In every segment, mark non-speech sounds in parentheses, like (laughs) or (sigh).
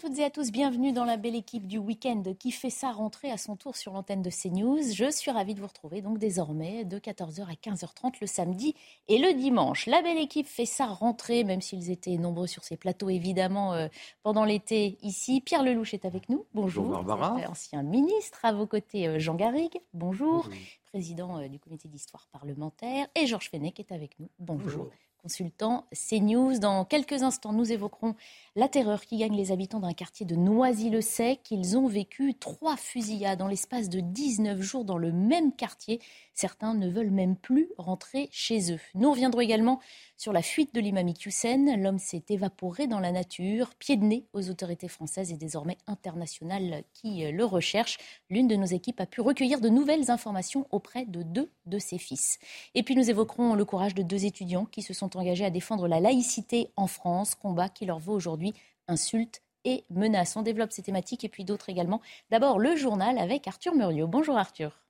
toutes et à tous, bienvenue dans la belle équipe du week-end qui fait sa rentrée à son tour sur l'antenne de CNews. Je suis ravie de vous retrouver donc désormais de 14h à 15h30 le samedi et le dimanche. La belle équipe fait sa rentrée, même s'ils étaient nombreux sur ces plateaux évidemment euh, pendant l'été ici. Pierre Lelouch est avec nous, bonjour. Bonjour Barbara. Ancien ministre, à vos côtés euh, Jean Garrigue, bonjour. Président euh, du comité d'histoire parlementaire et Georges Fenech est avec nous, bonjour. Bonjour. Consultant CNews. Dans quelques instants, nous évoquerons la terreur qui gagne les habitants d'un quartier de Noisy-le-Sec. Ils ont vécu trois fusillades dans l'espace de 19 jours dans le même quartier. Certains ne veulent même plus rentrer chez eux. Nous reviendrons également sur la fuite de l'imam Hussein. L'homme s'est évaporé dans la nature, pied de nez aux autorités françaises et désormais internationales qui euh, le recherchent. L'une de nos équipes a pu recueillir de nouvelles informations auprès de deux de ses fils. Et puis nous évoquerons le courage de deux étudiants qui se sont engagés à défendre la laïcité en France, combat qui leur vaut aujourd'hui insultes et menaces. On développe ces thématiques et puis d'autres également. D'abord le journal avec Arthur Muriot. Bonjour Arthur.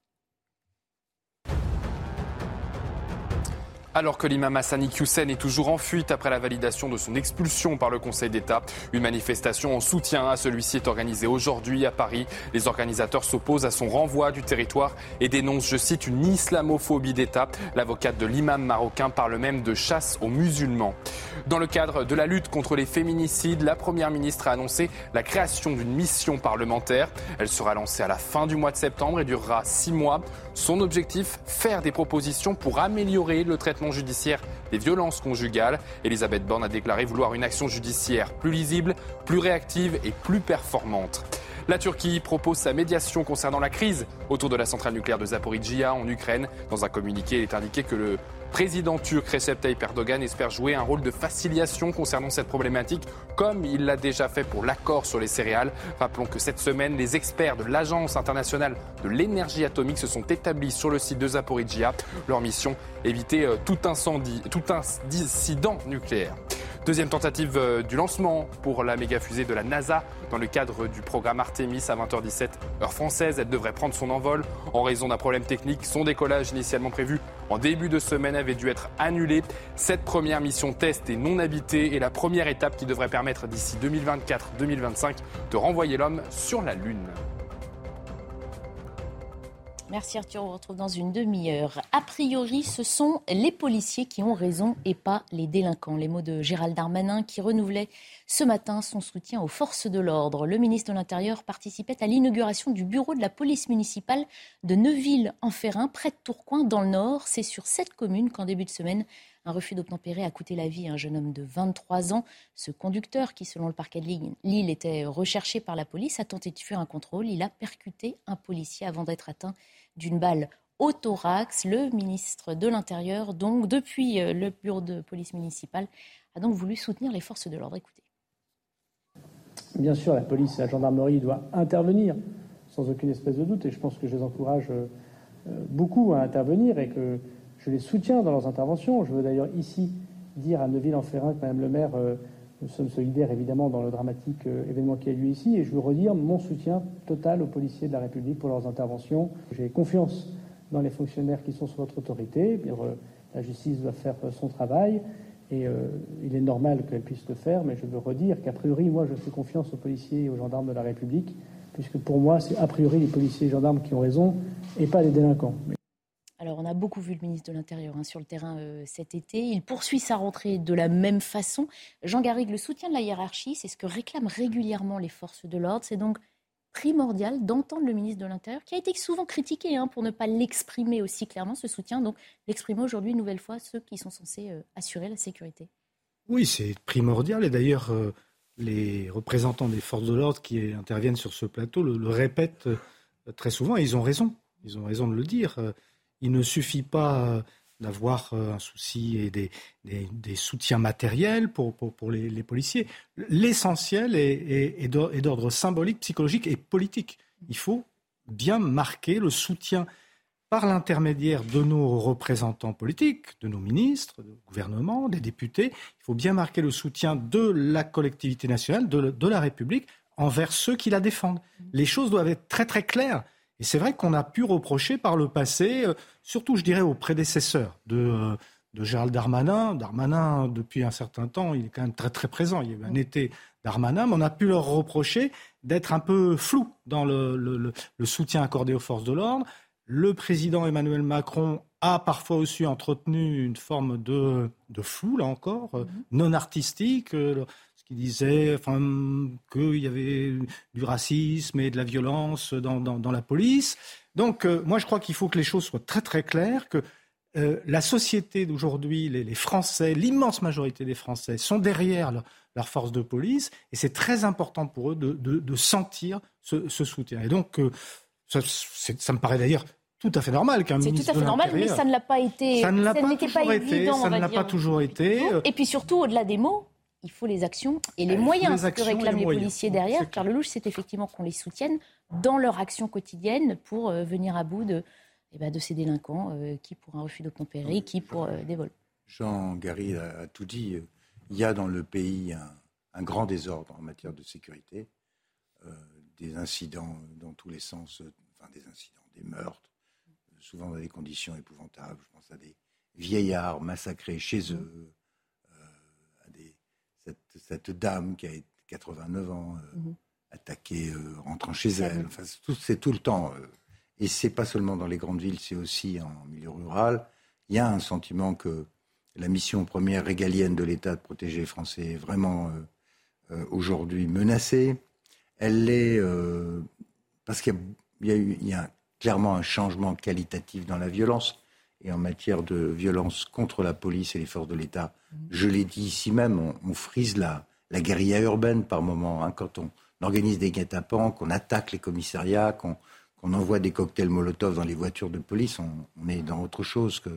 Alors que l'imam Hassani Hussein est toujours en fuite après la validation de son expulsion par le Conseil d'État, une manifestation en soutien à celui-ci est organisée aujourd'hui à Paris. Les organisateurs s'opposent à son renvoi du territoire et dénoncent, je cite, une islamophobie d'État. L'avocate de l'imam marocain parle même de chasse aux musulmans. Dans le cadre de la lutte contre les féminicides, la Première ministre a annoncé la création d'une mission parlementaire. Elle sera lancée à la fin du mois de septembre et durera six mois. Son objectif, faire des propositions pour améliorer le traitement judiciaire des violences conjugales. Elisabeth Borne a déclaré vouloir une action judiciaire plus lisible, plus réactive et plus performante. La Turquie propose sa médiation concernant la crise autour de la centrale nucléaire de Zaporizhia en Ukraine. Dans un communiqué, il est indiqué que le président turc Recep Tayyip Erdogan espère jouer un rôle de facilitation concernant cette problématique, comme il l'a déjà fait pour l'accord sur les céréales. Rappelons que cette semaine, les experts de l'Agence internationale de l'énergie atomique se sont établis sur le site de Zaporizhia. Leur mission, éviter euh, tout incendie, tout incident nucléaire. Deuxième tentative euh, du lancement pour la méga fusée de la NASA dans le cadre du programme Artemis à 20h17 heure française. Elle devrait prendre son envol en raison d'un problème technique. Son décollage initialement prévu en début de semaine avait dû être annulé. Cette première mission test est non habitée et la première étape qui devrait permettre d'ici 2024-2025 de renvoyer l'homme sur la Lune. Merci Arthur, on vous retrouve dans une demi-heure. A priori, ce sont les policiers qui ont raison et pas les délinquants. Les mots de Gérald Darmanin qui renouvelait ce matin son soutien aux forces de l'ordre. Le ministre de l'Intérieur participait à l'inauguration du bureau de la police municipale de Neuville-en-Ferrin, près de Tourcoing, dans le Nord. C'est sur cette commune qu'en début de semaine, un refus d'obtempérer a coûté la vie à un jeune homme de 23 ans. Ce conducteur, qui selon le parquet de Lille était recherché par la police, a tenté de fuir un contrôle. Il a percuté un policier avant d'être atteint d'une balle au thorax. Le ministre de l'Intérieur, donc depuis euh, le bureau de police municipale, a donc voulu soutenir les forces de l'ordre. Écoutez. Bien sûr, la police et la gendarmerie doivent intervenir sans aucune espèce de doute, et je pense que je les encourage euh, beaucoup à intervenir et que je les soutiens dans leurs interventions. Je veux d'ailleurs ici dire à Neuville-en-Ferrin que Madame le maire, euh, nous sommes solidaires évidemment dans le dramatique événement qui a lieu ici, et je veux redire mon soutien total aux policiers de la République pour leurs interventions. J'ai confiance dans les fonctionnaires qui sont sous votre autorité. Bien, la justice doit faire son travail. Et euh, il est normal qu'elle puisse le faire, mais je veux redire qu'a priori, moi, je fais confiance aux policiers et aux gendarmes de la République, puisque pour moi, c'est a priori les policiers et gendarmes qui ont raison et pas les délinquants. Alors, on a beaucoup vu le ministre de l'Intérieur hein, sur le terrain euh, cet été. Il poursuit sa rentrée de la même façon. Jean Garrigue, le soutien de la hiérarchie, c'est ce que réclament régulièrement les forces de l'ordre. C'est donc primordial d'entendre le ministre de l'Intérieur, qui a été souvent critiqué hein, pour ne pas l'exprimer aussi clairement, ce soutien, donc l'exprimer aujourd'hui une nouvelle fois ceux qui sont censés euh, assurer la sécurité. Oui, c'est primordial, et d'ailleurs, euh, les représentants des forces de l'ordre qui interviennent sur ce plateau le, répètent très souvent, et ils ont raison, ils ont raison de le dire. Il ne suffit pas d'avoir un souci et des, soutiens matériels pour, pour, les, policiers. L'essentiel est, d'ordre symbolique, psychologique et politique. Il faut bien marquer le soutien par l'intermédiaire de nos représentants politiques, de nos ministres, du gouvernement, des députés. Il faut bien marquer le soutien de la collectivité nationale, de, la République, envers ceux qui la défendent. Les choses doivent être très très claires. Et c'est vrai qu'on a pu reprocher par le passé, euh, surtout je dirais aux prédécesseurs de, euh, de Gérald Darmanin. Darmanin, depuis un certain temps, il est quand même très très présent. Il y a eu un été Darmanin, mais on a pu leur reprocher d'être un peu flou dans le soutien accordé aux forces de l'ordre, le président Emmanuel Macron a parfois aussi entretenu une forme de, de flou, là encore, euh, mhm. non artistique, qui disait enfin, qu'il y avait du racisme et de la violence dans, la police. Donc, euh, moi, je crois qu'il faut que les choses soient très, très claires, que la société d'aujourd'hui, les, Français, l'immense majorité des Français sont derrière leur, force de police, et c'est très important pour eux de, sentir ce, soutien. Et donc, ça, ça me paraît d'ailleurs tout à fait normal qu'un ministre C'est tout à fait normal, mais ça ne l'a pas été. Ça ne l'a pas, toujours été. ça ne l'a pas toujours été. Et puis surtout, au-delà des mots, il faut les actions et les moyens que réclament les, policiers derrière. Car le louche, c'est effectivement qu'on les soutienne dans leur action quotidienne pour euh, venir à bout de, eh ben, de ces délinquants, euh, qui pour un refus d'obtempérer, qui pour euh, des vols. Jean Gary a, tout dit. Il y a dans le pays un, un grand désordre en matière de sécurité, des incidents dans tous les sens, enfin des incidents, des meurtres souvent dans des conditions épouvantables. Je pense à des vieillards massacrés chez mmh. eux, cette, dame qui a 89 ans, euh, mmh. attaquée euh, rentrant chez elle. Enfin, c'est tout, le temps. et c'est pas seulement dans les grandes villes, c'est aussi en milieu rural. Il y a un sentiment que la mission première régalienne de l'État de protéger les Français est vraiment aujourd'hui menacée. Elle l'est parce qu'il y a clairement un changement qualitatif dans la violence et en matière de violence contre la police et les forces de l'État. Je l'ai dit ici même, on, frise la, la guérilla urbaine par moment. Hein, quand on organise des guet-apens, qu'on attaque les commissariats, qu'on envoie des cocktails Molotov dans les voitures de police, on est dans autre chose que,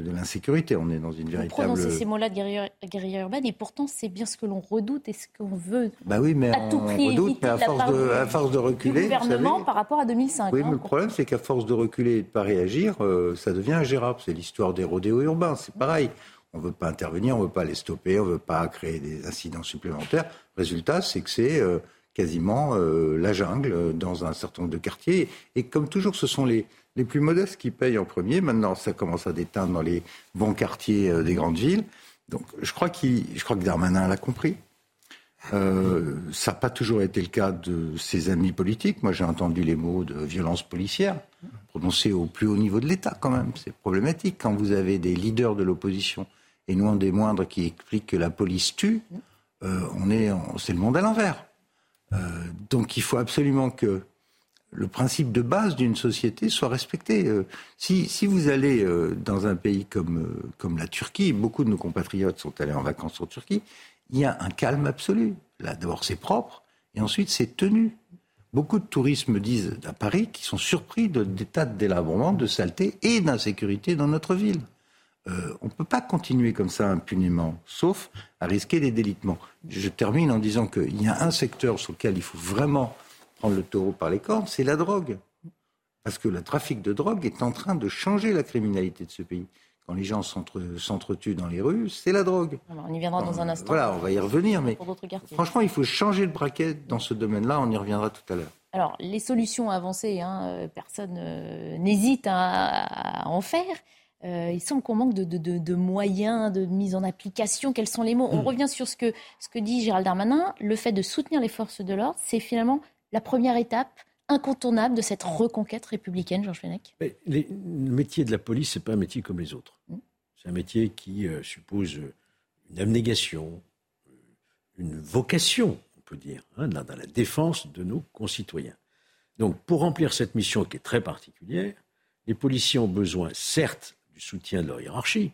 de l'insécurité. On est dans une véritable. Vous prononcez ces mots-là de guérilla, urbaine, et pourtant c'est bien ce que l'on redoute et ce qu'on veut. Bah oui, mais à tout prix redoute, mais à force, de, à force de reculer. Du gouvernement par rapport à 2005. Oui, hein. mais le problème c'est qu'à force de reculer et de ne pas réagir, euh, ça devient ingérable. C'est l'histoire des rodéos urbains. C'est pareil. On ne veut pas intervenir, on ne veut pas les stopper, on ne veut pas créer des incidents supplémentaires. Résultat, c'est que c'est euh, quasiment euh, la jungle dans un certain nombre de quartiers. Et comme toujours, ce sont les les plus modestes qui payent en premier. Maintenant, ça commence à déteindre dans les bons quartiers euh, des grandes villes. Donc, je crois, que Darmanin l'a compris. Euh, ça n'a pas toujours été le cas de ses amis politiques. Moi, j'ai entendu les mots de violence policière prononcés au plus haut niveau de l'État, quand même. C'est problématique quand vous avez des leaders de l'opposition et non des moindres qui expliquent que la police tue. Euh, on est, c'est le monde à l'envers. donc, il faut absolument que le principe de base d'une société soit respecté. Euh, si, vous allez euh, dans un pays comme, euh, comme la Turquie, beaucoup de nos compatriotes sont allés en vacances en Turquie, il y a un calme absolu. Là, d'abord, c'est propre, et ensuite, c'est tenu. Beaucoup de touristes me disent à Paris qu'ils sont surpris de, des tas de délabrement, de saleté et d'insécurité dans notre ville. on ne peut pas continuer comme ça impunément, sauf à risquer des délitements. Je termine en disant qu'il y a un secteur sur lequel il faut vraiment le taureau par les cornes, c'est la drogue. Parce que le trafic de drogue est en train de changer la criminalité de ce pays. Quand les gens s'entretuent dans les rues, c'est la drogue. on y viendra dans un instant. Voilà, on va y revenir, mais franchement, il faut changer le braquet dans ce domaine-là. On y reviendra tout à l'heure. Alors, les solutions avancées, hein, euh, personne euh, n'hésite à, en faire. Euh, il semble qu'on manque de, moyens, de mise en application. Quels sont les mots? On hmm. revient sur ce que, ce que dit Gérald Darmanin. Le fait de soutenir les forces de l'ordre, c'est finalement la première étape incontournable de cette reconquête républicaine, Georges Fenech? Le métier de la police, ce n'est pas un métier comme les autres. Mm. C'est un métier qui euh, suppose une abnégation, euh, une vocation, on peut dire, hein, dans la défense de nos concitoyens. Donc, pour remplir cette mission qui est très particulière, les policiers ont besoin, certes, du soutien de leur hiérarchie,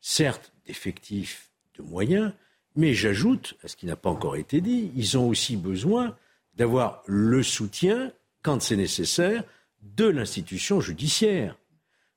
certes, d'effectifs, de moyens, mais j'ajoute, à ce qui n'a pas encore été dit, ils ont aussi besoin d'avoir le soutien, quand c'est nécessaire, de l'institution judiciaire.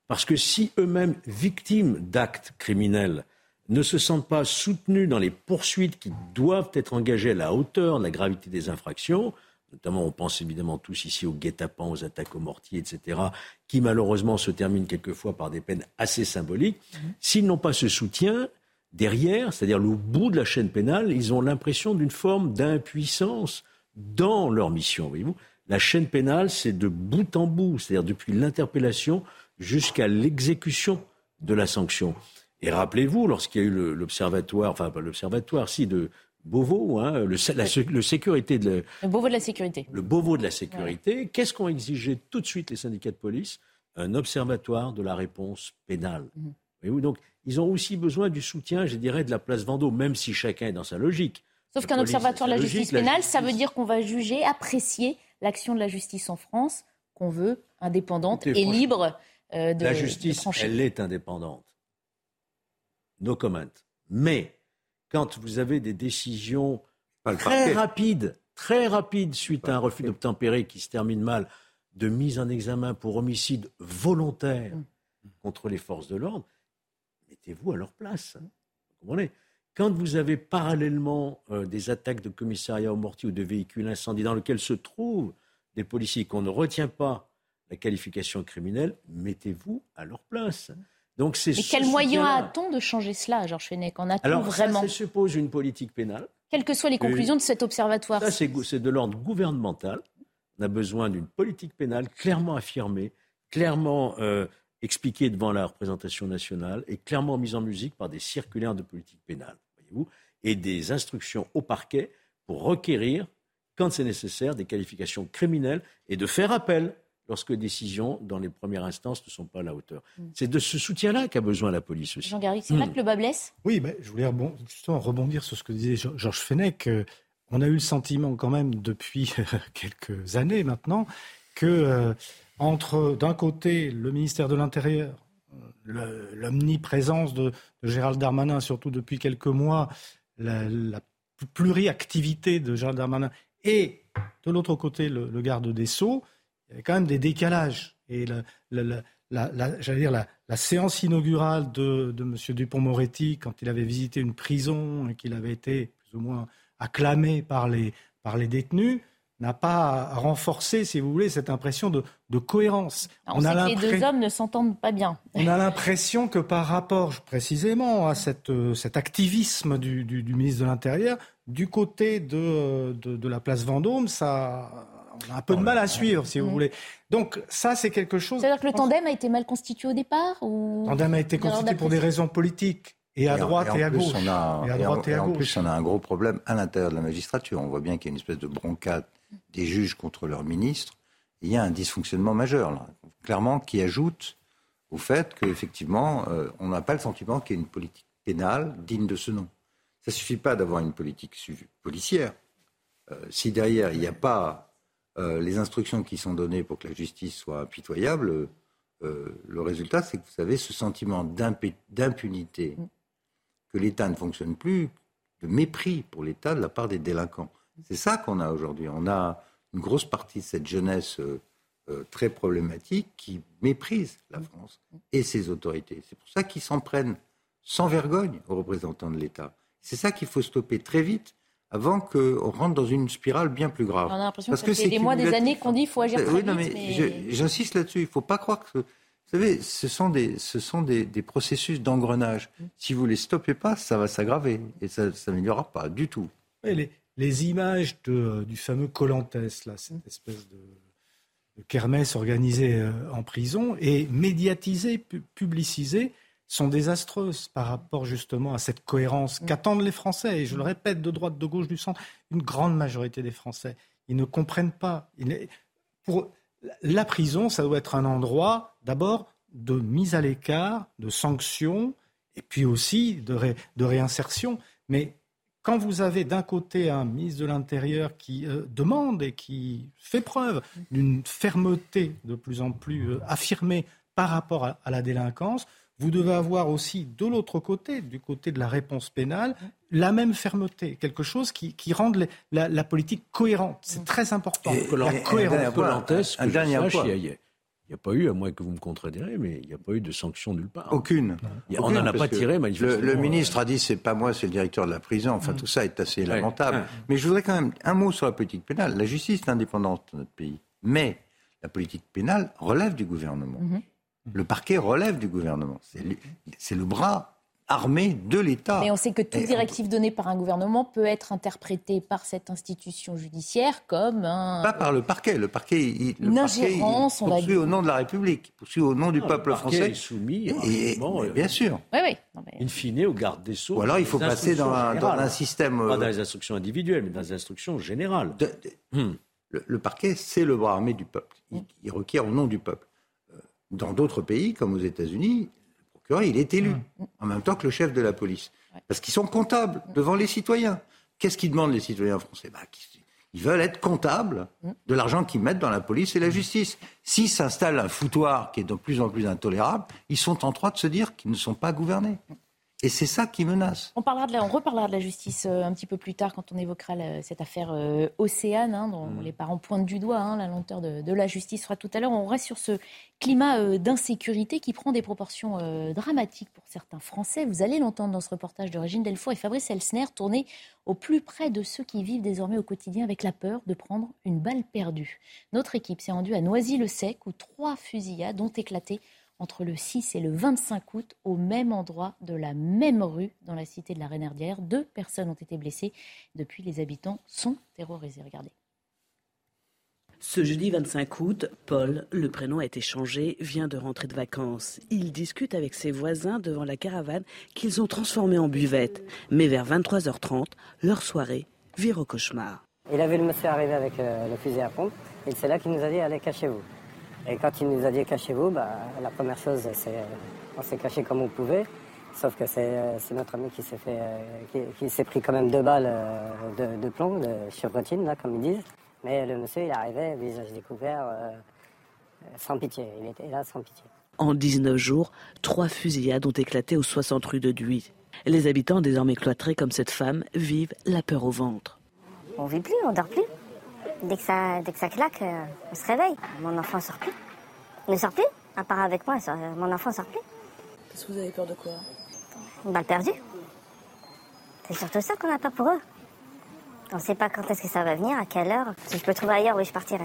Parce que si eux-mêmes, victimes d'actes criminels, ne se sentent pas soutenus dans les poursuites qui doivent être engagées à la hauteur de la gravité des infractions, notamment on pense évidemment tous ici aux guet-apens, aux attaques aux mortiers, etc., qui malheureusement se terminent quelquefois par des peines assez symboliques, mhm. s'ils n'ont pas ce soutien, derrière, c'est-à-dire le bout de la chaîne pénale, ils ont l'impression d'une forme d'impuissance dans leur mission. Voyez-vous la chaîne pénale, c'est de bout en bout, c'est-à-dire depuis l'interpellation jusqu'à l'exécution de la sanction. Et rappelez-vous, lorsqu'il y a eu l'observatoire, enfin pas l'observatoire, si, de Beauvau, hein, le, le, sécurité de le Beauvau de la sécurité. Le Beauvau de la sécurité. Qu'est-ce qu'ont exigé tout de suite les syndicats de police? Un observatoire de la réponse pénale. Mhm. Donc, ils ont aussi besoin du soutien, je dirais, de la place Vendôme, même si chacun est dans sa logique. Sauf qu'un observatoire de la justice pénale, ça veut dire qu'on va juger, apprécier l'action de la justice en France, qu'on veut indépendante et libre euh, de La justice, elle est indépendante. No comment. Mais quand vous avez des décisions très rapides, très rapides suite à un refus d'obtempérer qui se termine mal, de mise en examen pour homicide volontaire mm. contre les forces de l'ordre, mettez-vous à leur place. Vous comprenez? Quand vous avez parallèlement euh, des attaques de commissariats au mortier ou de véhicules incendiés dans lesquels se trouvent des policiers qu'on ne retient pas la qualification criminelle, mettez-vous à leur place. Donc c'est. Mais quel moyen a-t-on de changer cela, Georges Fenech? En a-t-on vraiment ça, ça suppose une politique pénale. Quelles que soient les conclusions de cet observatoire. Ça, c'est de l'ordre gouvernemental. On a besoin d'une politique pénale clairement affirmée, clairement euh, expliquée devant la représentation nationale et clairement mise en musique par des circulaires de politique pénale et des instructions au parquet pour requérir, quand c'est nécessaire, des qualifications criminelles et de faire appel lorsque les décisions dans les premières instances ne sont pas à la hauteur. Mm. C'est de ce soutien-là qu'a besoin la police aussi. Jean Garry, c'est là mm. que le bas blesse? Oui, mais je voulais justement rebondir sur ce que disait Georges Fenech. Euh, on a eu le sentiment quand même depuis (laughs) quelques années maintenant que euh, entre d'un côté le ministère de l'Intérieur l'omniprésence de, Gérald Darmanin, surtout depuis quelques mois, la, pluriactivité de Gérald Darmanin, et de l'autre côté le, garde des Sceaux, il y avait quand même des décalages. Et la, séance inaugurale de, M. Dupont-Moretti, quand il avait visité une prison et qu'il avait été plus ou moins acclamé par les détenus, n'a pas renforcé, si vous voulez, cette impression de, cohérence. On, a que les deux hommes ne s'entendent pas bien. On a l'impression que par rapport précisément à cette, euh, cet activisme du, ministre de l'Intérieur, du côté de, de, la place Vendôme, ça, on a un peu de mal à suivre, si vous voulez. Donc ça, c'est quelque chose... C'est-à-dire que le tandem a été mal constitué au départ ou... Le tandem a été constitué pour des raisons politiques. Et à droite et, à gauche. On a, et à droite et, en, plus, on a un gros problème à l'intérieur de la magistrature. On voit bien qu'il y a une espèce de broncade des juges contre leurs ministres. Il y a un dysfonctionnement majeur, clairement, qui ajoute au fait qu'effectivement, euh, on n'a pas le sentiment qu'il y ait une politique pénale digne de ce nom. Ça ne suffit pas d'avoir une politique policière. Euh, si derrière, il n'y a pas euh, les instructions qui sont données pour que la justice soit impitoyable, le résultat, c'est que vous avez ce sentiment d'impunité que l'État ne fonctionne plus, de mépris pour l'État de la part des délinquants. C'est ça qu'on a aujourd'hui. On a une grosse partie de cette jeunesse euh, euh, très problématique qui méprise la France et ses autorités. C'est pour ça qu'ils s'en prennent sans vergogne aux représentants de l'État. C'est ça qu'il faut stopper très vite avant qu'on rentre dans une spirale bien plus grave. On a l'impression que, c'est des mois, des années qu'on dit qu'il faut agir très vite. mais, J'insiste là-dessus. Il ne faut pas croire que vous savez, ce sont des, ce sont des, processus d'engrenage. Si vous ne les stoppez pas, ça va s'aggraver et ça ne s'améliorera pas du tout. les, les, images de, du fameux Colantes, là, cette espèce de, kermesse organisée euh, en prison et médiatisée, publicisée, sont désastreuses par rapport justement à cette cohérence qu'attendent les Français. Et je le répète, de droite, de gauche, du centre, une grande majorité des Français, ils ne comprennent pas. Pour la prison, ça doit être un endroit d'abord de mise à l'écart, de sanctions, et puis aussi de, de réinsertion. Mais quand vous avez d'un côté un ministre de l'Intérieur qui euh, demande et qui fait preuve d'une fermeté de plus en plus euh, affirmée par rapport à, la délinquance, vous devez avoir aussi de l'autre côté, du côté de la réponse pénale, la même fermeté, quelque chose qui, qui rende la, politique cohérente. C'est très important. la cohérence. Un dernier point. Il n'y a pas eu, à moins que vous me contredirez, mais il n'y a pas eu de sanction nulle part. Aucune. on n'en a pas tiré, manifestement. Le, ministre a dit c'est pas moi, c'est le directeur de la prison. Enfin, mm. tout ça est assez lamentable. Mais je voudrais quand même un mot sur la politique pénale. La justice est indépendante dans notre pays. Mais la politique pénale relève du gouvernement. Mm-hmm. Le parquet relève du gouvernement. C'est le bras armée de l'État. Mais on sait que toute directive donnée par un gouvernement peut être interprétée par cette institution judiciaire comme un... Pas par le parquet. Le parquet, il, le parquet, poursuit au nom de la République, poursuit au nom du peuple le français. est soumis, et, euh, bien sûr. Oui, oui. In fine, au garde des Sceaux. Ou alors il faut passer dans un, système... Pas dans euh, les instructions individuelles, mais dans les instructions générales. Hmm. le, parquet, c'est le bras armé du peuple. il requiert au nom du peuple. Euh, dans d'autres pays, comme aux États-Unis, il est élu, mm. en même temps que le chef de la police. Parce qu'ils sont comptables devant les citoyens. Qu'est-ce qu'ils demandent les citoyens français? Bah, Ils veulent être comptables mm. de l'argent qu'ils mettent dans la police et la justice. S'il s'installe un foutoir qui est de plus en plus intolérable, ils sont en droit de se dire qu'ils ne sont pas gouvernés. Et c'est ça qui menace. On, parlera de on reparlera de la justice euh, un petit peu plus tard quand on évoquera cette affaire euh, Océane, hein, dont mm. les parents pointent du doigt. Hein, la lenteur de, la justice sera tout à l'heure. On reste sur ce climat euh, d'insécurité qui prend des proportions dramatiques pour certains Français. Vous allez l'entendre dans ce reportage de Régine Delfoy et Fabrice Elsner, tourné au plus près de ceux qui vivent désormais au quotidien avec la peur de prendre une balle perdue. Notre équipe s'est rendue à Noisy-le-Sec où trois fusillades ont éclaté entre le 6 et le 25 août au même endroit de la même rue dans la cité de la Renardière. Deux personnes ont été blessées. Depuis, les habitants sont terrorisés. Regardez. Ce jeudi 25 août, Paul, le prénom a été changé, vient de rentrer de vacances. Il discute avec ses voisins devant la caravane qu'ils ont transformée en buvette. Mais vers 23h30, leur soirée vire au cauchemar. Il a vu le monsieur arriver avec euh, le fusil à pompe et c'est là qu'il nous a dit allez cachez-vous. Et quand il nous a dit cachez-vous, bah, la première chose, c'est on s'est caché comme on pouvait. Sauf que c'est notre ami qui s'est fait, qui, s'est pris quand même deux balles euh, de, plomb, de chevrotine, là, comme ils disent. Mais le monsieur, il arrivait, visage découvert, euh, sans pitié. Il était là sans pitié. En 19 jours, trois fusillades ont éclaté aux 60 rues de Duy. Les habitants, désormais cloîtrés comme cette femme, vivent la peur au ventre. On vit plus, on dort plus. Dès que ça, dès que ça claque, euh, on se réveille. Mon enfant sort plus. Il ne sort plus. À part avec moi, mon enfant sort plus. Qu'est-ce que vous avez peur de quoi? Une balle perdue. C'est surtout ça qu'on a peur pour eux. On ne sait pas quand est-ce que ça va venir, à quelle heure. Si je peux trouver ailleurs, oui, je partirai.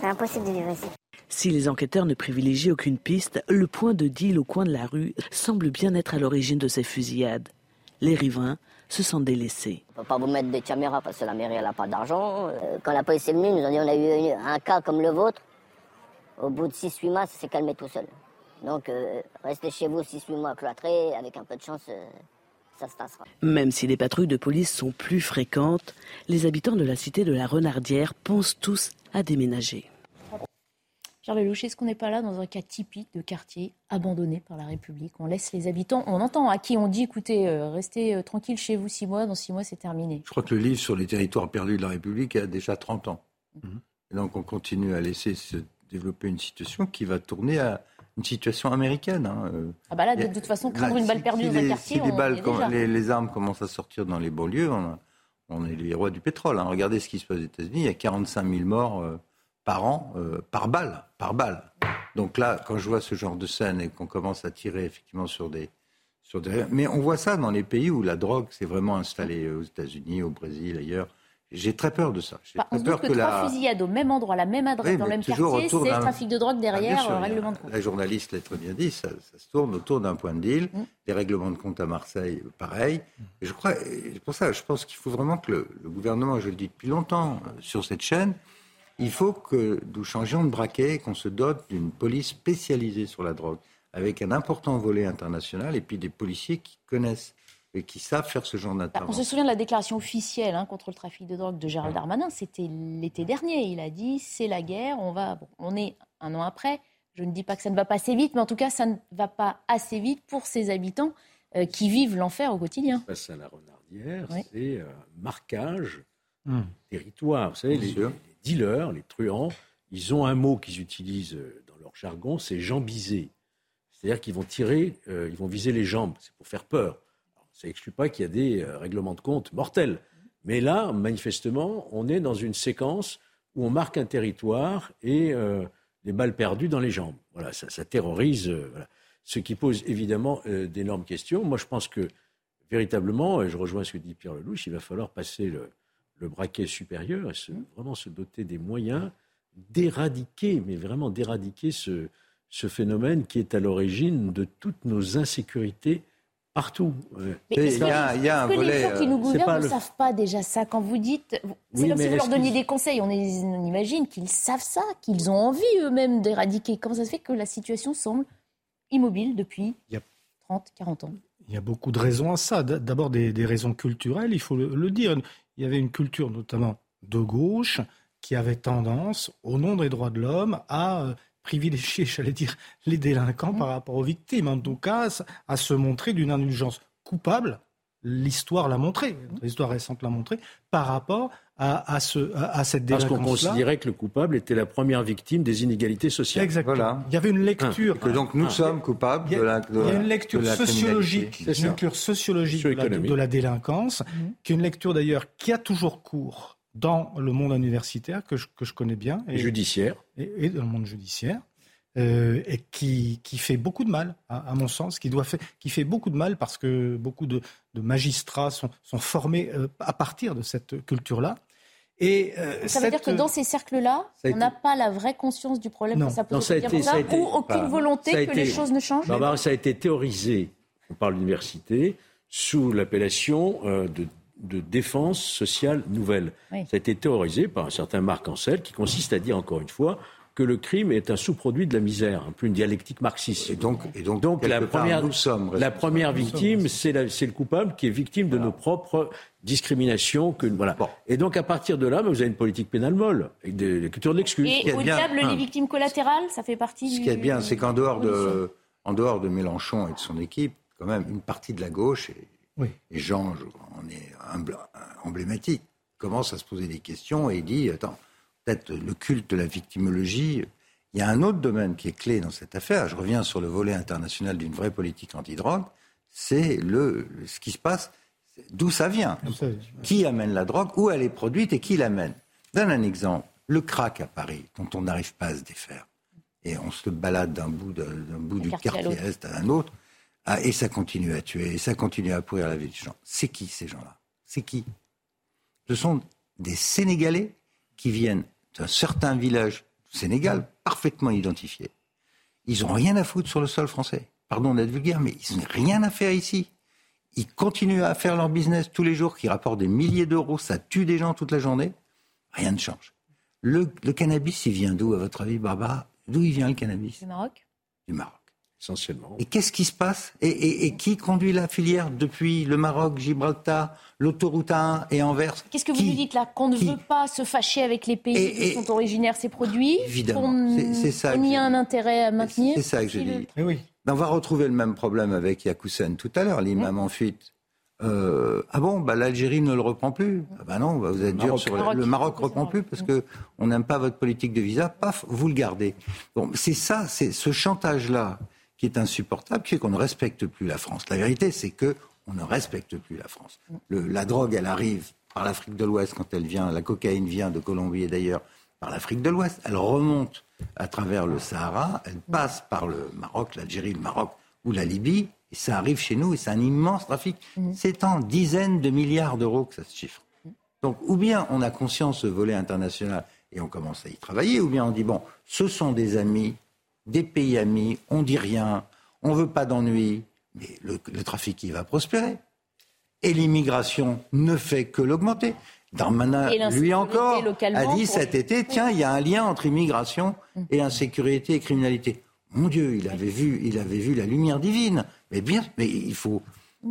C'est impossible de vivre ici. Si les enquêteurs ne privilégient aucune piste, le point de deal au coin de la rue semble bien être à l'origine de ces fusillades. Les riverains se sentent délaissés. On ne peut pas vous mettre des caméras parce que la mairie n'a pas d'argent. Euh, quand la police est venue, nous ont dit on a eu un cas comme le vôtre. Au bout de 6-8 mois, ça s'est calmé tout seul. Donc euh, restez chez vous 6-8 mois cloîtrés, avec un peu de chance, euh, ça se passera. Même si les patrouilles de police sont plus fréquentes, les habitants de la cité de la Renardière pensent tous à déménager. Charles Lelouch, est-ce qu'on n'est pas là dans un cas typique de quartier abandonné par la République? On laisse les habitants, on entend à qui on dit écoutez, euh, restez euh, tranquille chez vous six mois, dans six mois c'est terminé. Je crois que le livre sur les territoires perdus de la République a déjà 30 ans. Mhm. Et donc on continue à laisser se développer une situation qui va tourner à une situation américaine. Hein. Euh, ah bah là, de, toute façon, craindre une balle perdue dans un quartier, si les, balles, les, armes commencent à sortir dans les banlieues, on, est les rois du pétrole. Hein. Regardez ce qui se passe aux États-Unis, il y a 45 000 morts par an euh, par balle, par balle. Donc là, quand je vois ce genre de scène et qu'on commence à tirer effectivement sur des, sur des... Mais on voit ça dans les pays où la drogue s'est vraiment installée, aux États-Unis, au Brésil, ailleurs. J'ai très peur de ça. Bah, on peur que, que trois fusillades au même endroit, la même adresse, dans le même quartier, c'est le trafic de drogue derrière, ah, règlement de compte. La journaliste l'a très bien dit, ça, se tourne autour d'un point de deal. Mm. Les règlements de compte à Marseille, pareil. Et je crois, pour ça, je pense qu'il faut vraiment que le, le, gouvernement, je le dis depuis longtemps euh, sur cette chaîne, il faut que nous changions de braquet, qu'on se dote d'une police spécialisée sur la drogue, avec un important volet international et puis des policiers qui connaissent et qui savent faire ce genre d'intervention. on se souvient de la déclaration officielle hein, contre le trafic de drogue de Gérald Darmanin, c'était l'été dernier. Il a dit c'est la guerre, on, va, on est un an après. Je ne dis pas que ça ne va pas assez vite, mais en tout cas, ça ne va pas assez vite pour ces habitants euh, qui vivent l'enfer au quotidien. Face à la renardière, c'est un marquage hum. territoire. Vous savez, les, dealers, les truands, ils ont un mot qu'ils utilisent euh, dans leur jargon, c'est jambisé. C'est-à-dire qu'ils vont tirer, euh, ils vont viser les jambes. C'est pour faire peur. ça n'exclut pas qu'il y a des euh, règlements de compte mortels. Mais là, manifestement, on est dans une séquence où on marque un territoire et les balles perdues dans les jambes. Voilà, ça, terrorise. Ce qui pose évidemment d'énormes questions. Moi, je pense que véritablement, et je rejoins ce que dit Pierre Lelouch, il va falloir passer le, le braquet supérieur et se- vraiment se doter des moyens d'éradiquer, mais vraiment d'éradiquer ce, ce phénomène qui est à l'origine de toutes nos insécurités partout. Euh, Mais il y a- il y a un que volet, les gens qui euh, nous gouvernent ne le- savent pas déjà ça quand vous dites. C'est Oui, comme mais si vous leur donniez des conseils. On, est- on imagine qu'ils savent ça, qu'ils ont envie eux-mêmes d'éradiquer. Comment ça se fait que la situation semble immobile depuis Yep. 30, 40 ans? Il y a beaucoup de raisons à ça. D'abord des, des raisons culturelles, il faut le, le dire. Il y avait une culture notamment de gauche qui avait tendance, au nom des droits de l'homme, à euh, privilégier, (laughs) j'allais dire, les délinquants par rapport aux victimes. En tout cas, à se montrer d'une indulgence coupable. L'histoire l'a montré, l'histoire récente l'a montré, par rapport à, à ce, à, à cette Parce qu'on considérait que le coupable était la première victime des inégalités sociales. Exactement. Voilà. Il y avait une lecture. Que donc nous Ah. sommes coupables Il y a, de la, de il y a une lecture sociologique, une lecture sociologique de la, Socio-économique. de la délinquance, Mhm. qui est une lecture d'ailleurs qui a toujours cours dans le monde universitaire que je, que je connais bien et, Judiciaire. et- et dans le monde judiciaire. euh, et qui, qui fait beaucoup de mal, à, à mon sens, qui, doit fait, qui fait beaucoup de mal parce que beaucoup de, de magistrats sont, sont formés euh, à partir de cette culture-là. Et euh, Ça veut cette- dire que dans ces cercles-là, on n'a pas la vraie conscience du problème Non. que ça pose Non, ça été- été- ou aucune volonté que été- les choses ne changent Barbara, ça a été théorisé par l'université sous l'appellation euh, de, de défense sociale nouvelle. Oui. Ça a été théorisé par un certain Marc Ancel qui consiste à dire encore une fois que le crime est un sous-produit de la misère, un peu une dialectique marxiste. Et donc, et donc, Donc la première, nous sommes la responsables. première victime, c'est le coupable qui est victime de nos propres discriminations. Que, voilà. Bon. Et donc à partir de là, mais vous avez une politique pénale molle, avec des, des cultures de l'excuse. qui Et est au bien, diable, hein. les victimes collatérales, ça fait partie Ce du... qui est bien, c'est qu'en dehors de, en dehors de Mélenchon et de son équipe, quand même, une partie de la gauche, et, Oui. et Jean je- en est emblématique, commence à se poser des questions et il dit, attends, le culte de la victimologie, il y a un autre domaine qui est clé dans cette affaire, je reviens sur le volet international d'une vraie politique antidrogue, c'est le, ce qui se passe, d'où ça vient. Qui amène la drogue, où elle est produite et qui l'amène. Donne un exemple. Le crack à Paris, dont on n'arrive pas à se défaire. Et on se balade d'un bout, de- d'un bout du quartier est à un autre. Ah, et ça continue à tuer, et ça continue à pourrir la vie des gens. C'est qui ces gens-là? C'est qui? Ce sont des Sénégalais qui viennent d'un certain village du Sénégal, parfaitement identifié. Ils n'ont rien à foutre sur le sol français. Pardon d'être vulgaire, mais ils n'ont rien à faire ici. Ils continuent à faire leur business tous les jours, qui rapportent des milliers d'euros, ça tue des gens toute la journée. Rien ne change. Le, le cannabis, il vient d'où, à votre avis, Barbara? D'où il vient le cannabis? Du Maroc Du Maroc. Essentiellement. Et qu'est-ce qui se passe et, et- et qui conduit la filière depuis le Maroc, Gibraltar, l'autoroute A1 et Anvers? Qu'est-ce que vous Qui nous dites là Qu'on ne Qui veut pas se fâcher avec les pays Et- qui sont originaires de ces produits Évidemment. qu'on- C'est- ça que y a un intérêt à maintenir C'est ça que j'ai le- dit. Oui. Ben, on va retrouver le même problème avec Yakoussen tout à l'heure, l'imam en fuite. Euh, ah bon, bah, l'Algérie ne le reprend plus. Ah bah non, bah, vous êtes dur Maroc. sur le, Maroc. le Maroc reprend plus parce que on n'aime pas votre politique de visa. Paf, vous le gardez. Bon, c'est ça, c'est ce chantage-là qui est insupportable, qui fait qu'on ne respecte plus la France. La vérité, c'est que on ne respecte plus la France. Le- la drogue, elle arrive par l'Afrique de l'Ouest quand elle vient. La cocaïne vient de Colombie et d'ailleurs par l'Afrique de l'Ouest. Elle remonte à travers le Sahara. Elle passe par le Maroc, l'Algérie, le Maroc ou la Libye. Et ça arrive chez nous et c'est un immense trafic. C'est en dizaines de milliards d'euros que ça se chiffre. Donc, ou bien on a conscience ce volet international et on commence à y travailler, ou bien on dit, bon, ce sont des amis, des pays amis, on dit rien, on veut pas d'ennui, mais le, le trafic, il va prospérer. Et l'immigration ne fait que l'augmenter. Darmanin, lui encore, a dit pour- cet été, tiens, il y a un lien entre immigration et insécurité et criminalité. Mon Dieu, il avait vu, il avait vu la lumière divine. Mais bien, mais il faut.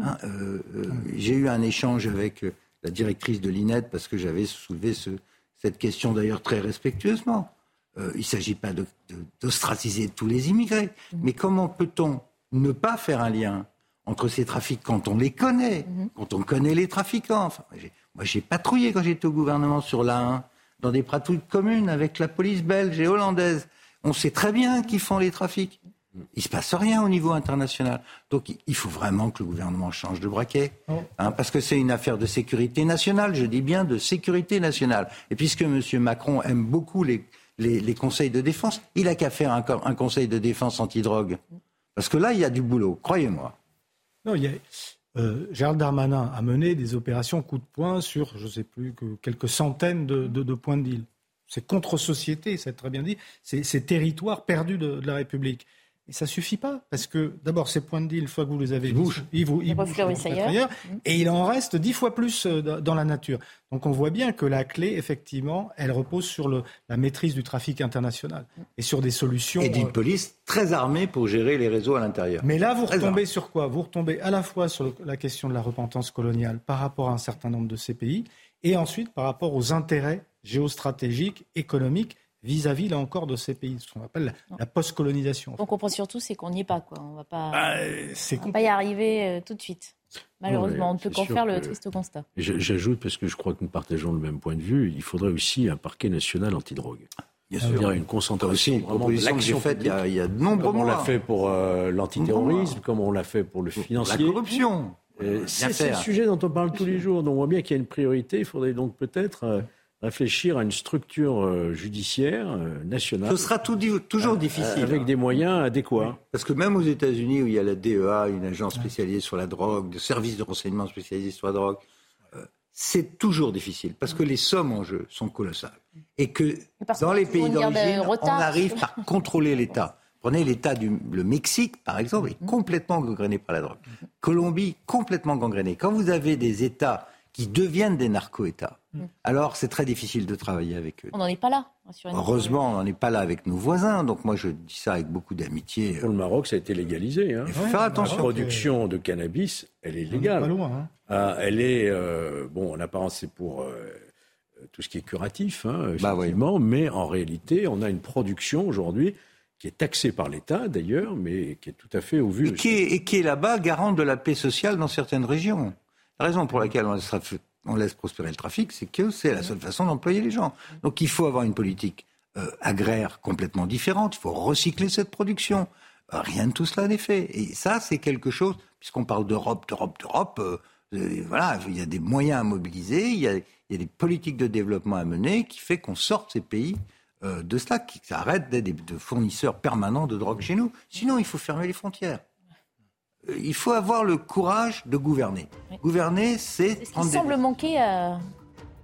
hein, euh, euh, J'ai eu un échange avec euh, la directrice de l'INED parce que j'avais soulevé ce- cette question d'ailleurs très respectueusement. Euh, il ne s'agit pas de- de- d'ostratiser tous les immigrés, mais comment peut-on ne pas faire un lien entre ces trafics quand on les connaît, quand on connaît les trafiquants? Enfin, moi, j'ai- patrouillé quand j'étais au gouvernement sur l'A1, dans des patrouilles communes avec la police belge et hollandaise. On sait très bien qui font les trafics. Il se passe rien au niveau international. Donc, il- il faut vraiment que le gouvernement change de braquet, hein, parce que c'est une affaire de sécurité nationale. Je dis bien de sécurité nationale. Et puisque M. Macron aime beaucoup les, les, conseils de défense. Il a qu'à faire un, conseil de défense anti-drogue. Parce que là, il y a du boulot, croyez-moi. Non, il y a, euh, Gérald Darmanin a mené des opérations coup de poing sur, je ne sais plus, que quelques centaines de, points de deal. C'est contre-société, c'est très bien dit, c'est ces territoires perdus de, la République. Et ça suffit pas, parce que d'abord, ces points de deal, une fois que vous les avez, ils bougent, ils, vous, ils bougent ailleurs, et il en reste dix fois plus euh, dans la nature. Donc on voit bien que la clé, effectivement, elle repose sur le, la maîtrise du trafic international et sur des solutions. Et d'une euh, police très armée pour gérer les réseaux à l'intérieur. Mais là, vous retombez sur quoi? Vous retombez à la fois sur la question de la repentance coloniale par rapport à un certain nombre de ces pays, et ensuite par rapport aux intérêts géostratégiques, économiques vis-à-vis, là encore, de ces pays, ce qu'on appelle la, post-colonisation. Donc on pense surtout, c'est qu'on n'y est pas, quoi. On ne va pas, bah, pas y arriver euh, tout de suite. Malheureusement, on ne peut qu'en faire le triste constat. J'ajoute, parce que je crois que nous partageons le même point de vue, il faudrait aussi un parquet national antidrogue. Bien sûr. une concentration. Aussi une proposition que j'ai faite il, il, y a de nombreux mois. Comme on l'a fait pour euh, l'antiterrorisme, comme on l'a fait pour le financier. La corruption. Euh, c'est le sujet dont on parle tous les jours. Donc on voit bien qu'il y a une priorité. Il faudrait donc peut-être réfléchir à une structure euh, judiciaire euh, nationale. Ce sera toujours difficile. Avec des moyens adéquats. Parce que même aux États-Unis, où il y a la DEA, une agence spécialisée sur la drogue, de services de renseignement spécialisés sur la drogue, euh, c'est toujours difficile parce que les sommes en jeu sont colossales. Et que dans les pays d'origine, on arrive par (laughs) contrôler l'État. Prenez l'État du le Mexique, par exemple, est complètement gangréné par la drogue. Colombie, complètement gangréné. Quand vous avez des États qui deviennent des narco-États, mm. alors c'est très difficile de travailler avec eux. On n'en est pas là. Heureusement, on n'en est pas là avec nos voisins. Donc moi, je dis ça avec beaucoup d'amitié. Pour le Maroc, ça a été légalisé. Hein. attention. La production de cannabis, elle est légale. Pas loin, hein. ah, elle est, euh, bon, en apparence, c'est pour euh, tout ce qui est curatif, hein, bah effectivement, mais en réalité, on a une production aujourd'hui qui est taxée par l'État d'ailleurs, mais qui est tout à fait au vu. Et qui est, et qui est là-bas garante de la paix sociale dans certaines régions. La raison pour laquelle on laisse, prospérer le trafic, c'est que c'est la seule façon d'employer les gens. Donc il faut avoir une politique euh, agraire complètement différente, il faut recycler cette production. Euh, rien de tout cela n'est fait. Et ça, c'est quelque chose, puisqu'on parle d'Europe, d'Europe, d'Europe, euh, voilà, il y a des moyens à mobiliser, il y a, des politiques de développement à mener qui fait qu'on sorte ces pays de cela, qui arrêtent d'être des fournisseurs permanents de drogue chez nous. Sinon, il faut fermer les frontières il faut avoir le courage de gouverner. Gouverner, c'est. Ce qui semble manquer à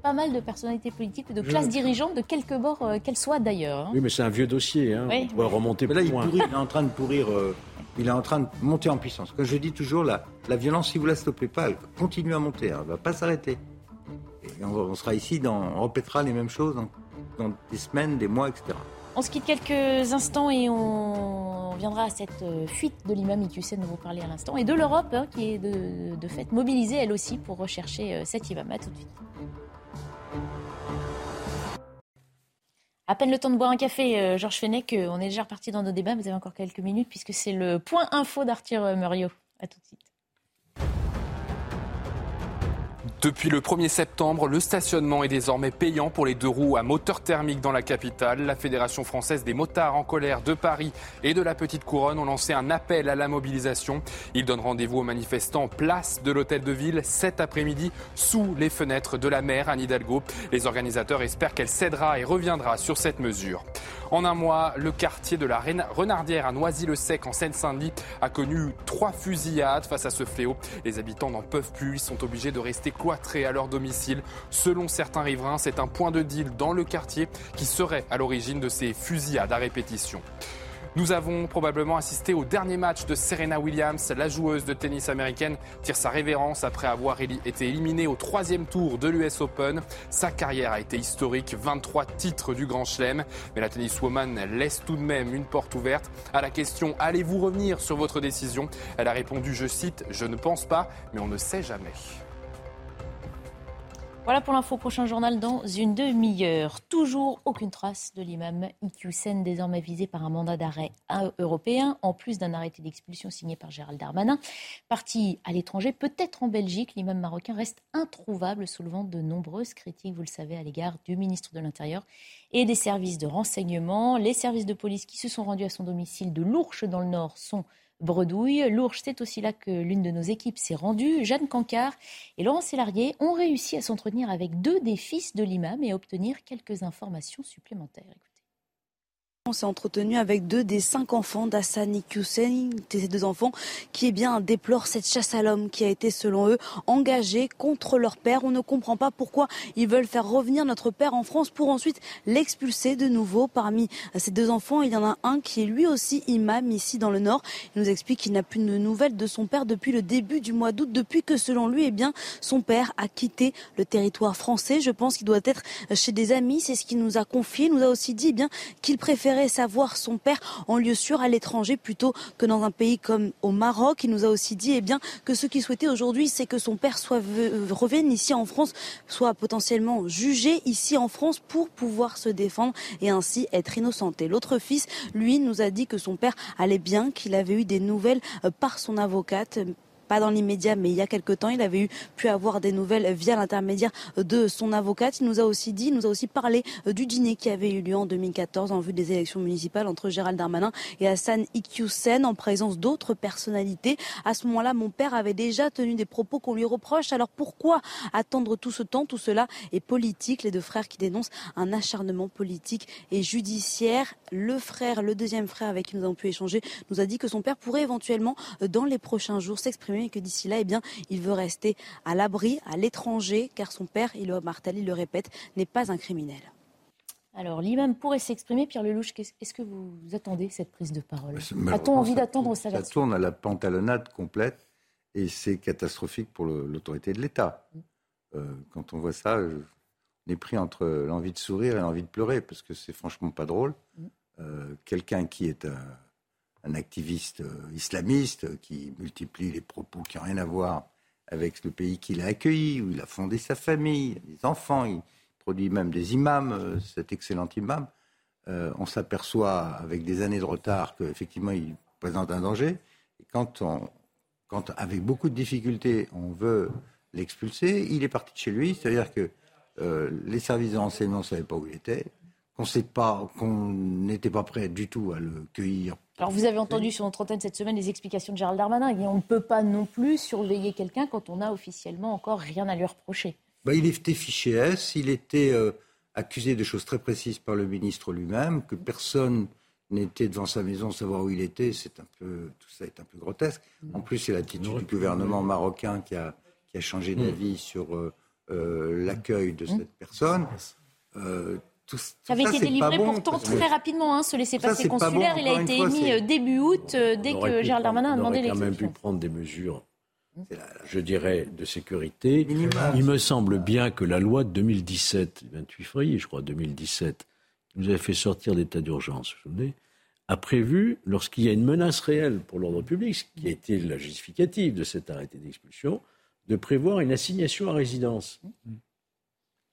pas mal de personnalités politiques de classes dirigeantes, de quelque bord euh, qu'elles soient d'ailleurs. Hein. Oui, mais c'est un vieux dossier. Hein. On remonter mais là, il, il, est en train de pourrir. Euh, il est en train de monter en puissance. Comme je dis toujours, la, la violence, si vous la stoppez pas, elle continue à monter. Hein. Elle ne va pas s'arrêter. on, sera ici, dans, on répétera les mêmes choses dans des semaines, des mois, etc. On se quitte quelques instants et on viendra à cette euh, fuite de l'imam Iqiyoussen dont vous parlez à l'instant et de l'Europe hein, qui est de, fait mobilisée elle aussi pour rechercher euh, cet imam. À tout de suite. À peine le temps de boire un café, euh, Georges Fenech, on est déjà reparti dans nos débats, vous avez encore quelques minutes puisque c'est le point info d'Arthur Muriot. À tout de suite. Depuis le 1er septembre, le stationnement est désormais payant pour les deux roues à moteur thermique dans la capitale. La Fédération française des motards en colère de Paris et de la Petite Couronne ont lancé un appel à la mobilisation. Ils donnent rendez-vous aux manifestants place de l'Hôtel de Ville cet après-midi sous les fenêtres de la maire Anne Hidalgo. Les organisateurs espèrent qu'elle cédera et reviendra sur cette mesure. En un mois, le quartier de la Renardière à Noisy-le-Sec en Seine-Saint-Denis a connu trois fusillades face à ce fléau. Les habitants n'en peuvent plus, ils sont obligés de rester cloîtrés à leur domicile. Selon certains riverains, c'est un point de deal dans le quartier qui serait à l'origine de ces fusillades à répétition. Nous avons probablement assisté au dernier match de Serena Williams. La joueuse de tennis américaine tire sa révérence après avoir été éliminée au troisième tour de l'US Open. Sa carrière a été historique, 23 titres du Grand Chelem. Mais la tenniswoman laisse tout de même une porte ouverte à la question allez-vous revenir sur votre décision? Elle a répondu, je cite, je ne pense pas, mais on ne sait jamais. Voilà pour l'info. Prochain journal dans une demi-heure. Toujours aucune trace de l'imam Iqiyoussen, désormais visé par un mandat d'arrêt européen, en plus d'un arrêté d'expulsion signé par Gérald Darmanin. Parti à l'étranger, peut-être en Belgique, l'imam marocain reste introuvable, soulevant de nombreuses critiques, vous le savez, à l'égard du ministre de l'Intérieur et des services de renseignement. Les services de police qui se sont rendus à son domicile de Lourches dans le Nord sont bredouille. Lourges, c'est aussi là que l'une de nos équipes s'est rendue. Jeanne Cancard et Laurent Sélarié ont réussi à s'entretenir avec deux des fils de l'imam et à obtenir quelques informations supplémentaires. On s'est entretenu avec deux des cinq enfants d'Hassan Iqiyoussen, ces deux enfants qui eh bien déplorent cette chasse à l'homme qui a été selon eux engagée contre leur père. On ne comprend pas pourquoi ils veulent faire revenir notre père en France pour ensuite l'expulser de nouveau. Parmi ces deux enfants, il y en a un qui est lui aussi imam ici dans le Nord. Il nous explique qu'il n'a plus de nouvelles de son père depuis le début du mois d'août, depuis que selon lui, eh bien, son père a quitté le territoire français. Je pense qu'il doit être chez des amis. C'est ce qu'il nous a confié. Il nous a aussi dit eh bien qu'il préfère savoir son père en lieu sûr à l'étranger plutôt que dans un pays comme au Maroc. Il nous a aussi dit eh bien, que ce qu'il souhaitait aujourd'hui, c'est que son père soit, revienne ici en France, soit potentiellement jugé ici en France pour pouvoir se défendre et ainsi être innocenté. L'autre fils, lui, nous a dit que son père allait bien, qu'il avait eu des nouvelles euh, par son avocate, pas dans l'immédiat, mais il y a quelque temps, il avait eu pu avoir des nouvelles via l'intermédiaire de son avocate. Il nous a aussi dit, il nous a aussi parlé euh, du dîner qui avait eu lieu en 2014 en vue des élections municipales entre Gérald Darmanin et Hassan Iqiyoussen en présence d'autres personnalités. À ce moment-là, mon père avait déjà tenu des propos qu'on lui reproche. Alors pourquoi attendre tout ce temps? Tout cela est politique. Les deux frères qui dénoncent un acharnement politique et judiciaire. Le frère, le deuxième frère avec qui nous avons pu échanger, nous a dit que son père pourrait éventuellement, euh, dans les prochains jours, s'exprimer et que d'ici là, eh bien, il veut rester à l'abri, à l'étranger, car son père, il Martel, il le répète, n'est pas un criminel. Alors, l'imam pourrait s'exprimer. Pierre Lelouch, est-ce que vous attendez cette prise de parole A-t-on envie d'attendre ça Ça tourne à la pantalonnade complète et c'est catastrophique pour l'autorité de l'État. Mm. Euh, quand on voit ça, on est pris entre l'envie de sourire et l'envie de pleurer parce que c'est franchement pas drôle. Mm. Euh, quelqu'un qui est un un activiste euh, islamiste qui multiplie les propos qui n'ont rien à voir avec le pays qu'il a accueilli, où il a fondé sa famille, des enfants, il produit même des imams, euh, cet excellent imam. Euh, on s'aperçoit avec des années de retard qu'effectivement il présente un danger. Et quand avec beaucoup de difficultés on veut l'expulser, il est parti de chez lui, c'est-à-dire que les services de renseignement ne savaient pas où il était, qu'on n'était pas prêt du tout à le cueillir. Alors vous avez entendu sur notre antenne cette semaine les explications de Gérald Darmanin. Et on ne peut pas non plus surveiller quelqu'un quand on n'a officiellement encore rien à lui reprocher. Bah, il était fiché S, il était euh, accusé de choses très précises par le ministre lui-même, que personne n'était devant sa maison savoir où il était. C'est un peu, tout ça est un peu grotesque. En plus, c'est l'attitude du gouvernement marocain qui a, qui a changé d'avis mm. sur euh, euh, l'accueil de cette personne. Tout, ça avait été délivré pourtant très rapidement, hein, ce laissez-passer consulaire. il a été émis euh, début août, euh, dès que Gérald Darmanin a demandé l'exécution. On aurait quand même pu prendre des mesures, je dirais, de sécurité. Il me semble bien que la loi de 2017, 28 février, je crois, 2017, qui nous avait fait sortir d'état d'urgence, vous vous a prévu, lorsqu'il y a une menace réelle pour l'ordre public, ce qui a été la justificative de cet arrêté d'expulsion, de prévoir une assignation à résidence.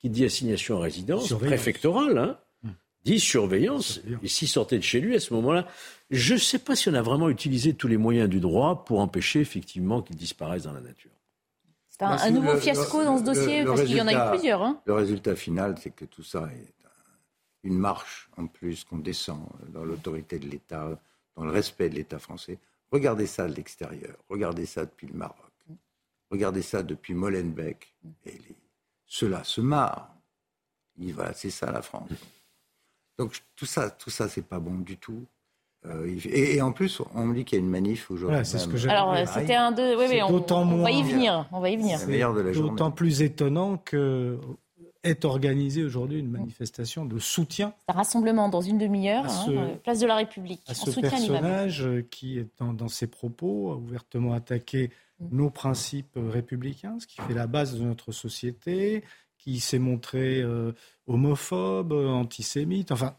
Qui dit assignation à résidence préfectorale, hein, hmm. dit surveillance. Et s'il sortait de chez lui à ce moment-là, je ne sais pas si on a vraiment utilisé tous les moyens du droit pour empêcher effectivement qu'il disparaisse dans la nature. C'est un, nouveau fiasco dans ce dossier, parce qu'il y en a eu plusieurs. Hein. Le résultat final, c'est que tout ça est une marche en plus qu'on descend dans l'autorité de l'État, dans le respect de l'État français. Regardez ça de l'extérieur, regardez ça depuis le Maroc, regardez ça depuis Molenbeek et les cela se marre. Voilà, c'est ça la France. Donc tout ça, tout ça, c'est pas bon du tout. Euh, et, en plus, on me dit qu'il y a une manif aujourd'hui. c'est ce que Alors, c'était un de. Oui, oui, on, on, va y venir. On va y venir. D'autant plus étonnant que est organisée aujourd'hui une manifestation de soutien. Un rassemblement dans une demi-heure, hein, place de la République. À ce personnage qui est dans, dans, ses propos a ouvertement attaqué nos principes républicains, ce qui fait la base de notre société, qui s'est montré euh, homophobe, antisémite. Enfin,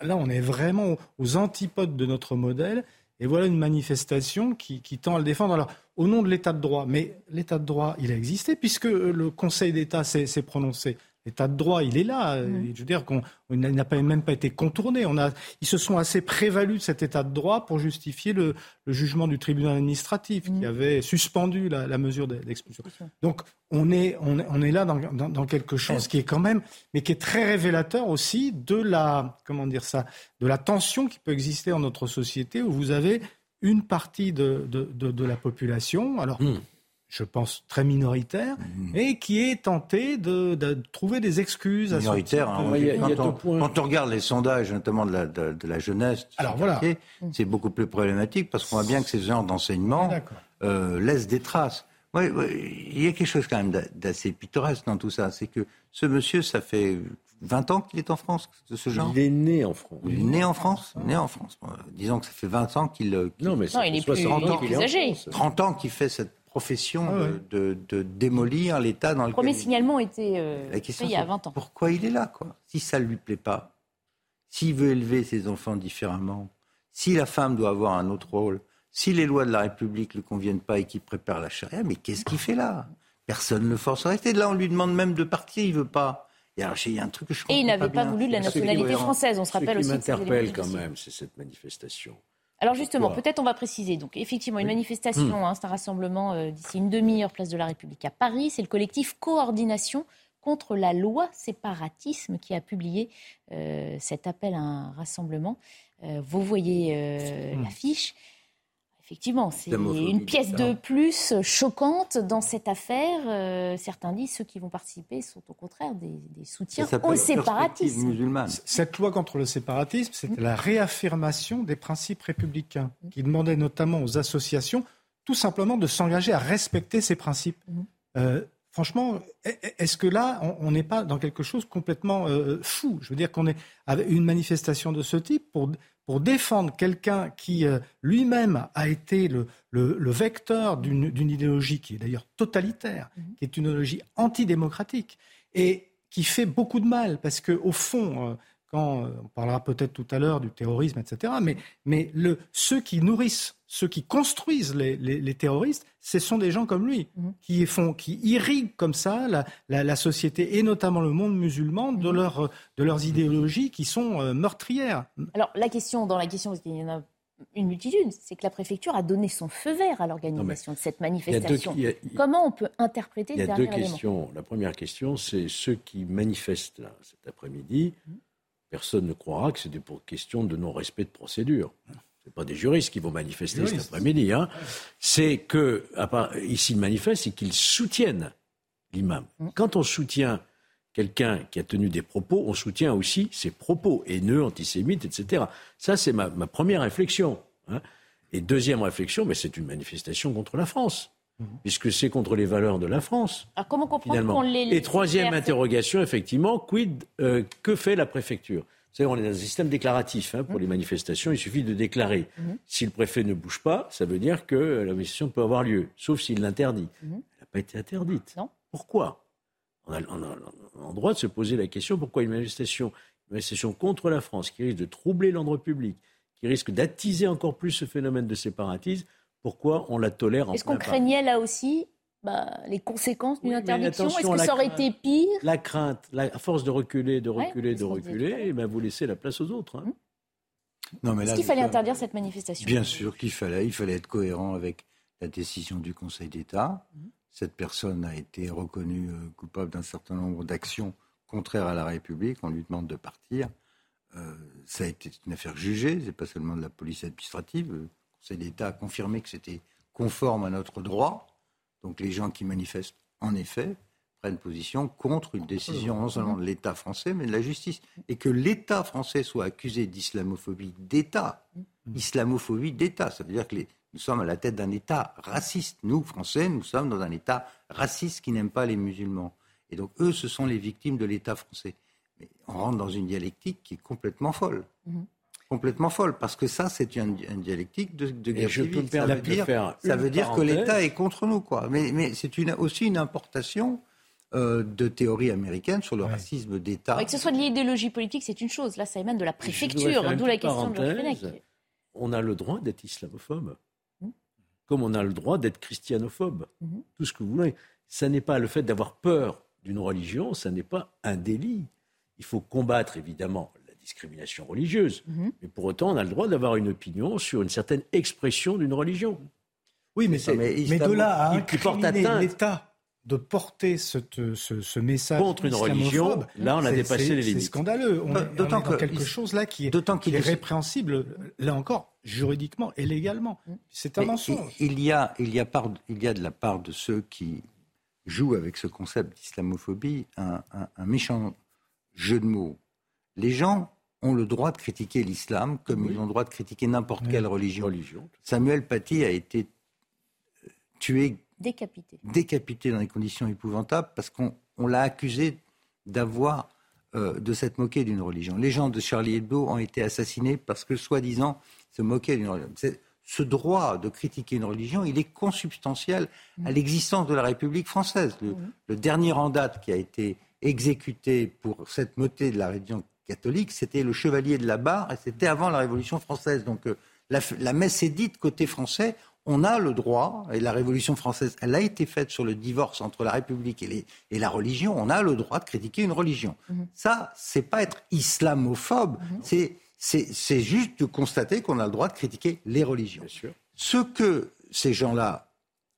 là, on est vraiment aux antipodes de notre modèle. Et voilà une manifestation qui, tend à le défendre. Alors, au nom de l'état de droit, mais l'état de droit, il a existé puisque le Conseil d'État s'est prononcé. L'état de droit, il est là. Mm. Je veux dire qu'on n'a même pas été contourné. On a, ils se sont assez prévalus de cet état de droit pour justifier le, jugement du tribunal administratif qui mm. avait suspendu la, mesure d'expulsion. Donc on est, on, on est là dans, dans, quelque chose qui est quand même, mais qui est très révélateur aussi de la, comment dire ça, de la tension qui peut exister dans notre société où vous avez une partie de, de, de, la population. Alors. Mm je pense, très minoritaire, Mmh. et qui est tenté de, de trouver des excuses à son minoritaire. type hein. quand, deux on, points. quand on regarde les sondages, notamment de la, de, de la jeunesse, Alors voilà. quartier, c'est beaucoup plus problématique parce qu'on voit bien que ces genres d'enseignement euh, laissent des traces. Ouais, ouais, il y a quelque chose quand même d'a- d'assez pittoresque dans tout ça. C'est que ce monsieur, ça fait 20 ans qu'il est en France, de ce genre? Il est né en France. Il est né en France Né en France. Euh, disons que ça fait 20 ans qu'il. euh, qu'il- Non, mais Non, il fait est plus- 60 il est ans plus qu'il est en âgé. France. 30 ans qu'il fait cette profession Ah ouais. de, démolir l'État dans Le lequel premier il est. signalement était euh, La question, fait il y a c'est 20 ans. Pourquoi il est là, quoi? Si ça ne lui plaît pas, s'il veut élever ses enfants différemment, si la femme doit avoir un autre rôle, si les lois de la République ne lui conviennent pas et qu'il prépare la charia, mais qu'est-ce qu'il fait là? Personne ne le force à rester. Là, on lui demande même de partir, il veut pas. Et alors, il y a un truc que je Et il n'avait pas bien. voulu de la nationalité française. On se Ce rappelle qui aussi m'interpelle quand même, c'est cette manifestation. Alors justement, peut-être on va préciser. Donc effectivement, une manifestation, hein, c'est un rassemblement euh, d'ici une demi-heure, place de la République à Paris. C'est le collectif Coordination contre la loi séparatisme qui a publié euh, cet appel à un rassemblement. Euh, vous voyez euh, l'affiche. Effectivement, c'est une pièce de plus choquante dans cette affaire. Euh, certains disent ceux qui vont participer sont au contraire des, des soutiens au séparatisme. musulmane. Cette loi contre le séparatisme, c'était la réaffirmation des principes républicains, qui demandait notamment aux associations tout simplement de s'engager à respecter ces principes. Mhm. Euh, franchement, est- est-ce que là, on- on n'est pas dans quelque chose complètement euh, fou? Je veux dire qu'on est avec une manifestation de ce type pour, pour défendre quelqu'un qui euh, lui-même a été le, le- le vecteur d'une idéologie qui est d'ailleurs totalitaire, qui est une idéologie antidémocratique et qui fait beaucoup de mal parce que au fond, euh, quand euh, on parlera peut-être tout à l'heure du terrorisme, etc. Mais, mais le, ceux qui nourrissent, ceux qui construisent les, les- les terroristes, ce sont des gens comme lui Mhm. qui font, qui irriguent comme ça la, la- la société et notamment le monde musulman de, leur, de leurs idéologies qui sont euh, meurtrières. Alors la question, dans la question, parce qu'il y en a une multitude, c'est que la préfecture a donné son feu vert à l'organisation de cette deux, manifestation. a- Comment on peut interpréter il y a deux questions. La première question, c'est ceux qui manifestent là, cet après-midi. Personne ne croira que c'est des pour- questions de non-respect de procédure. Ce pas des juristes qui vont manifester cet après-midi. Hein. C'est que, ici, ils manifestent, c'est qu'ils soutiennent l'imam. Quand on soutient quelqu'un qui a tenu des propos, on soutient aussi ses propos haineux, antisémites, etc. Ça, c'est ma, ma première réflexion. hein. Et deuxième réflexion, mais c'est une manifestation contre la France, puisque c'est contre les valeurs de la France. Alors comment comprendre Finalement. qu'on les Et troisième interrogation, effectivement, quid, euh, que fait la préfecture? Vous savez, on est dans un système déclaratif hein, pour les manifestations. Il suffit de déclarer. Mhm. Si le préfet ne bouge pas, ça veut dire que la manifestation peut avoir lieu, sauf s'il l'interdit. Mhm. Elle n'a pas été interdite. Non. Pourquoi? On a, on a- on a le droit de se poser la question pourquoi une manifestation, une manifestation contre la France qui risque de troubler l'ordre public, qui risque d'attiser encore plus ce phénomène de séparatisme, pourquoi on la tolère en Est-ce qu'on craignait là aussi bah, les conséquences d'une Oui, interdiction? Est-ce que la ça aurait crainte. été pire? La crainte, la, à force de reculer, de reculer, de reculer, l'heure. eh ben, vous laissez la place aux autres. hein. Non, mais Est-ce là, qu'il fallait interdire cette manifestation? Bien sûr qu'il fallait. Il fallait être cohérent avec la décision du Conseil d'État. Cette personne a été reconnue euh, coupable d'un certain nombre d'actions contraires à la République. On lui demande de partir. Euh, ça a été une affaire jugée. C'est pas seulement de la police administrative. Le Conseil d'État a confirmé que c'était conforme à notre droit. Donc les gens qui manifestent, en effet, prennent position contre une décision non seulement de l'État français, mais de la justice. Et que l'État français soit accusé d'islamophobie d'État, islamophobie d'État, ça veut dire que nous sommes à la tête d'un État raciste. Nous, Français, nous sommes dans un État raciste qui n'aime pas les musulmans. Et donc, eux, ce sont les victimes de l'État français. Mais on rentre dans une dialectique qui est complètement folle. Mhm. Complètement folle, parce que ça, c'est une, une dialectique de, guerre je peux me Ça veut de dire, faire ça veut dire que l'État est contre nous, quoi. Mais, mais c'est une, aussi une importation euh, de théorie américaine sur le racisme d'État. Ouais, Que ce soit de l'idéologie politique, c'est une chose. Là, ça émane de la préfecture, d'où la question de. Fenech. On a le droit d'être islamophobe, Mhm. comme on a le droit d'être christianophobe. Mhm. Tout ce que vous voulez. Ça n'est pas le fait d'avoir peur d'une religion, ça n'est pas un délit. Il faut combattre évidemment la discrimination religieuse, Mhm. mais pour autant, on a le droit d'avoir une opinion sur une certaine expression d'une religion. Oui, mais, c'est- mais mais de là à incriminer l'État de porter ce, ce, message contre une religion, là on a dépassé les limites. C'est scandaleux. On, est, dans quelque chose là qui est, est, répréhensible, là encore, juridiquement et légalement. C'est un mensonge. Il y, a, il, y a part, il y a de la part de ceux qui jouent avec ce concept d'islamophobie un, méchant jeu de mots. Les gens ont le droit de critiquer l'islam comme ils ont le droit de critiquer n'importe quelle religion. religion. Samuel Paty a été euh, tué Décapité. Décapité dans des conditions épouvantables parce qu'on l'a accusé d'avoir, euh, de s'être moqué d'une religion. Les gens de Charlie Hebdo ont été assassinés parce que, soi-disant, se moquaient d'une religion. Ce droit de critiquer une religion, il est consubstantiel à l'existence de la République française. Le, dernier en date qui a été exécuté pour cette motée de la religion catholique, c'était le chevalier de la barre, et c'était avant la Révolution française. Donc euh, la, la, messe est dite côté français, on a le droit, et la Révolution française, elle a été faite sur le divorce entre la République et, la religion, on a le droit de critiquer une religion. Mhm. Ça, c'est pas être islamophobe, mhm. c'est juste de constater qu'on a le droit de critiquer les religions. Ce que ces gens-là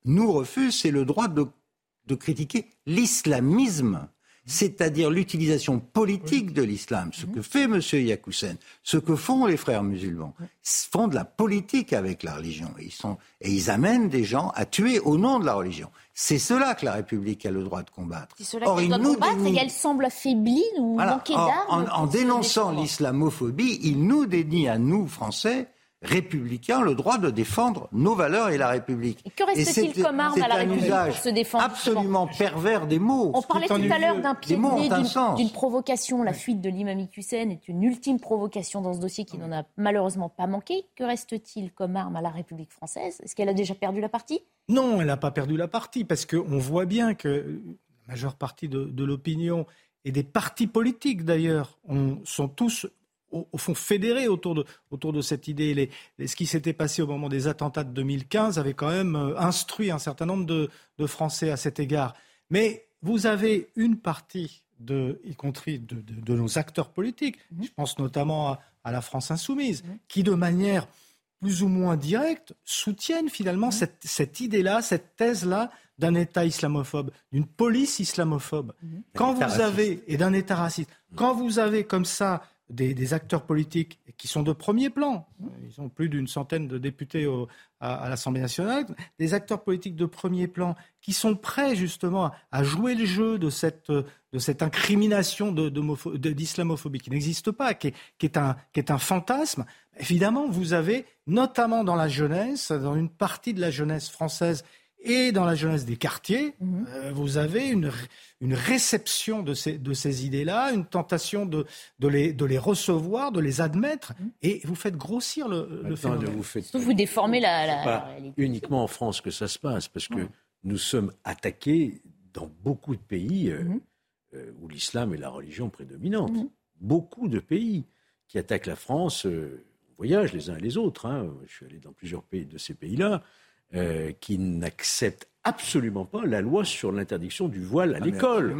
nous refusent, c'est le droit de critiquer l'islamisme c'est-à-dire l'utilisation politique de l'islam, ce que fait M. Yakoussen, ce que font les frères musulmans, font de la politique avec la religion. Et ils, sont, et ils amènent des gens à tuer au nom de la religion. C'est cela que la République a le droit de combattre. C'est cela qu'elle doit combattre et elle semble affaiblie ou manquer d'armes. En, en dénonçant l'islamophobie, il nous dénie à nous, Français, républicains le droit de défendre nos valeurs et la République. Et que reste-t-il comme arme à la République pour se défendre absolument pervers des mots. On parlait tout à l'heure d'un pied d'une provocation. La fuite de l'imam Hussein est une ultime provocation dans ce dossier qui n'en a malheureusement pas manqué. Que reste-t-il comme arme à la République française? Est-ce qu'elle a déjà perdu la partie? Non, elle n'a pas perdu la partie parce qu'on voit bien que la majeure partie de, de l'opinion et des partis politiques d'ailleurs sont tous au, fond fédérés autour de, autour de cette idée. ce qui s'était passé au moment des attentats de 2015 avait quand même euh, instruit un certain nombre de, Français à cet égard. Mais vous avez une partie, de, y compris de, nos acteurs politiques, mhm. je pense notamment à, la France insoumise, mhm. qui de manière plus ou moins directe soutiennent finalement mhm. cette, cette idée-là, cette thèse-là d'un État islamophobe, d'une police islamophobe. Quand vous avez, et d'un État raciste, quand vous avez comme ça des, acteurs politiques qui sont de premier plan, ils ont plus d'une centaine de députés à, l'Assemblée nationale, des acteurs politiques de premier plan qui sont prêts justement à, jouer le jeu de cette, de incrimination d'islamophobie qui n'existe pas, qui est, un, qui est un fantasme. Évidemment, vous avez, notamment dans la jeunesse, dans une partie de la jeunesse française et dans la jeunesse des quartiers, mhm. euh, vous avez une, une réception de ces, de ces idées-là, une tentation de, de, les, de les recevoir, de les admettre, mhm. et vous faites grossir le, le phénomène. Vous, faites, vous déformez la, la, réalité. uniquement en France que ça se passe, parce que nous sommes attaqués dans beaucoup de pays euh, mhm. euh, où l'islam est la religion prédominante. Beaucoup de pays qui attaquent la France, on voyage les uns et les autres. Hein. Je suis allé dans plusieurs pays de ces pays-là. Euh, qui n'accepte absolument pas la loi sur l'interdiction du voile à ah, l'école.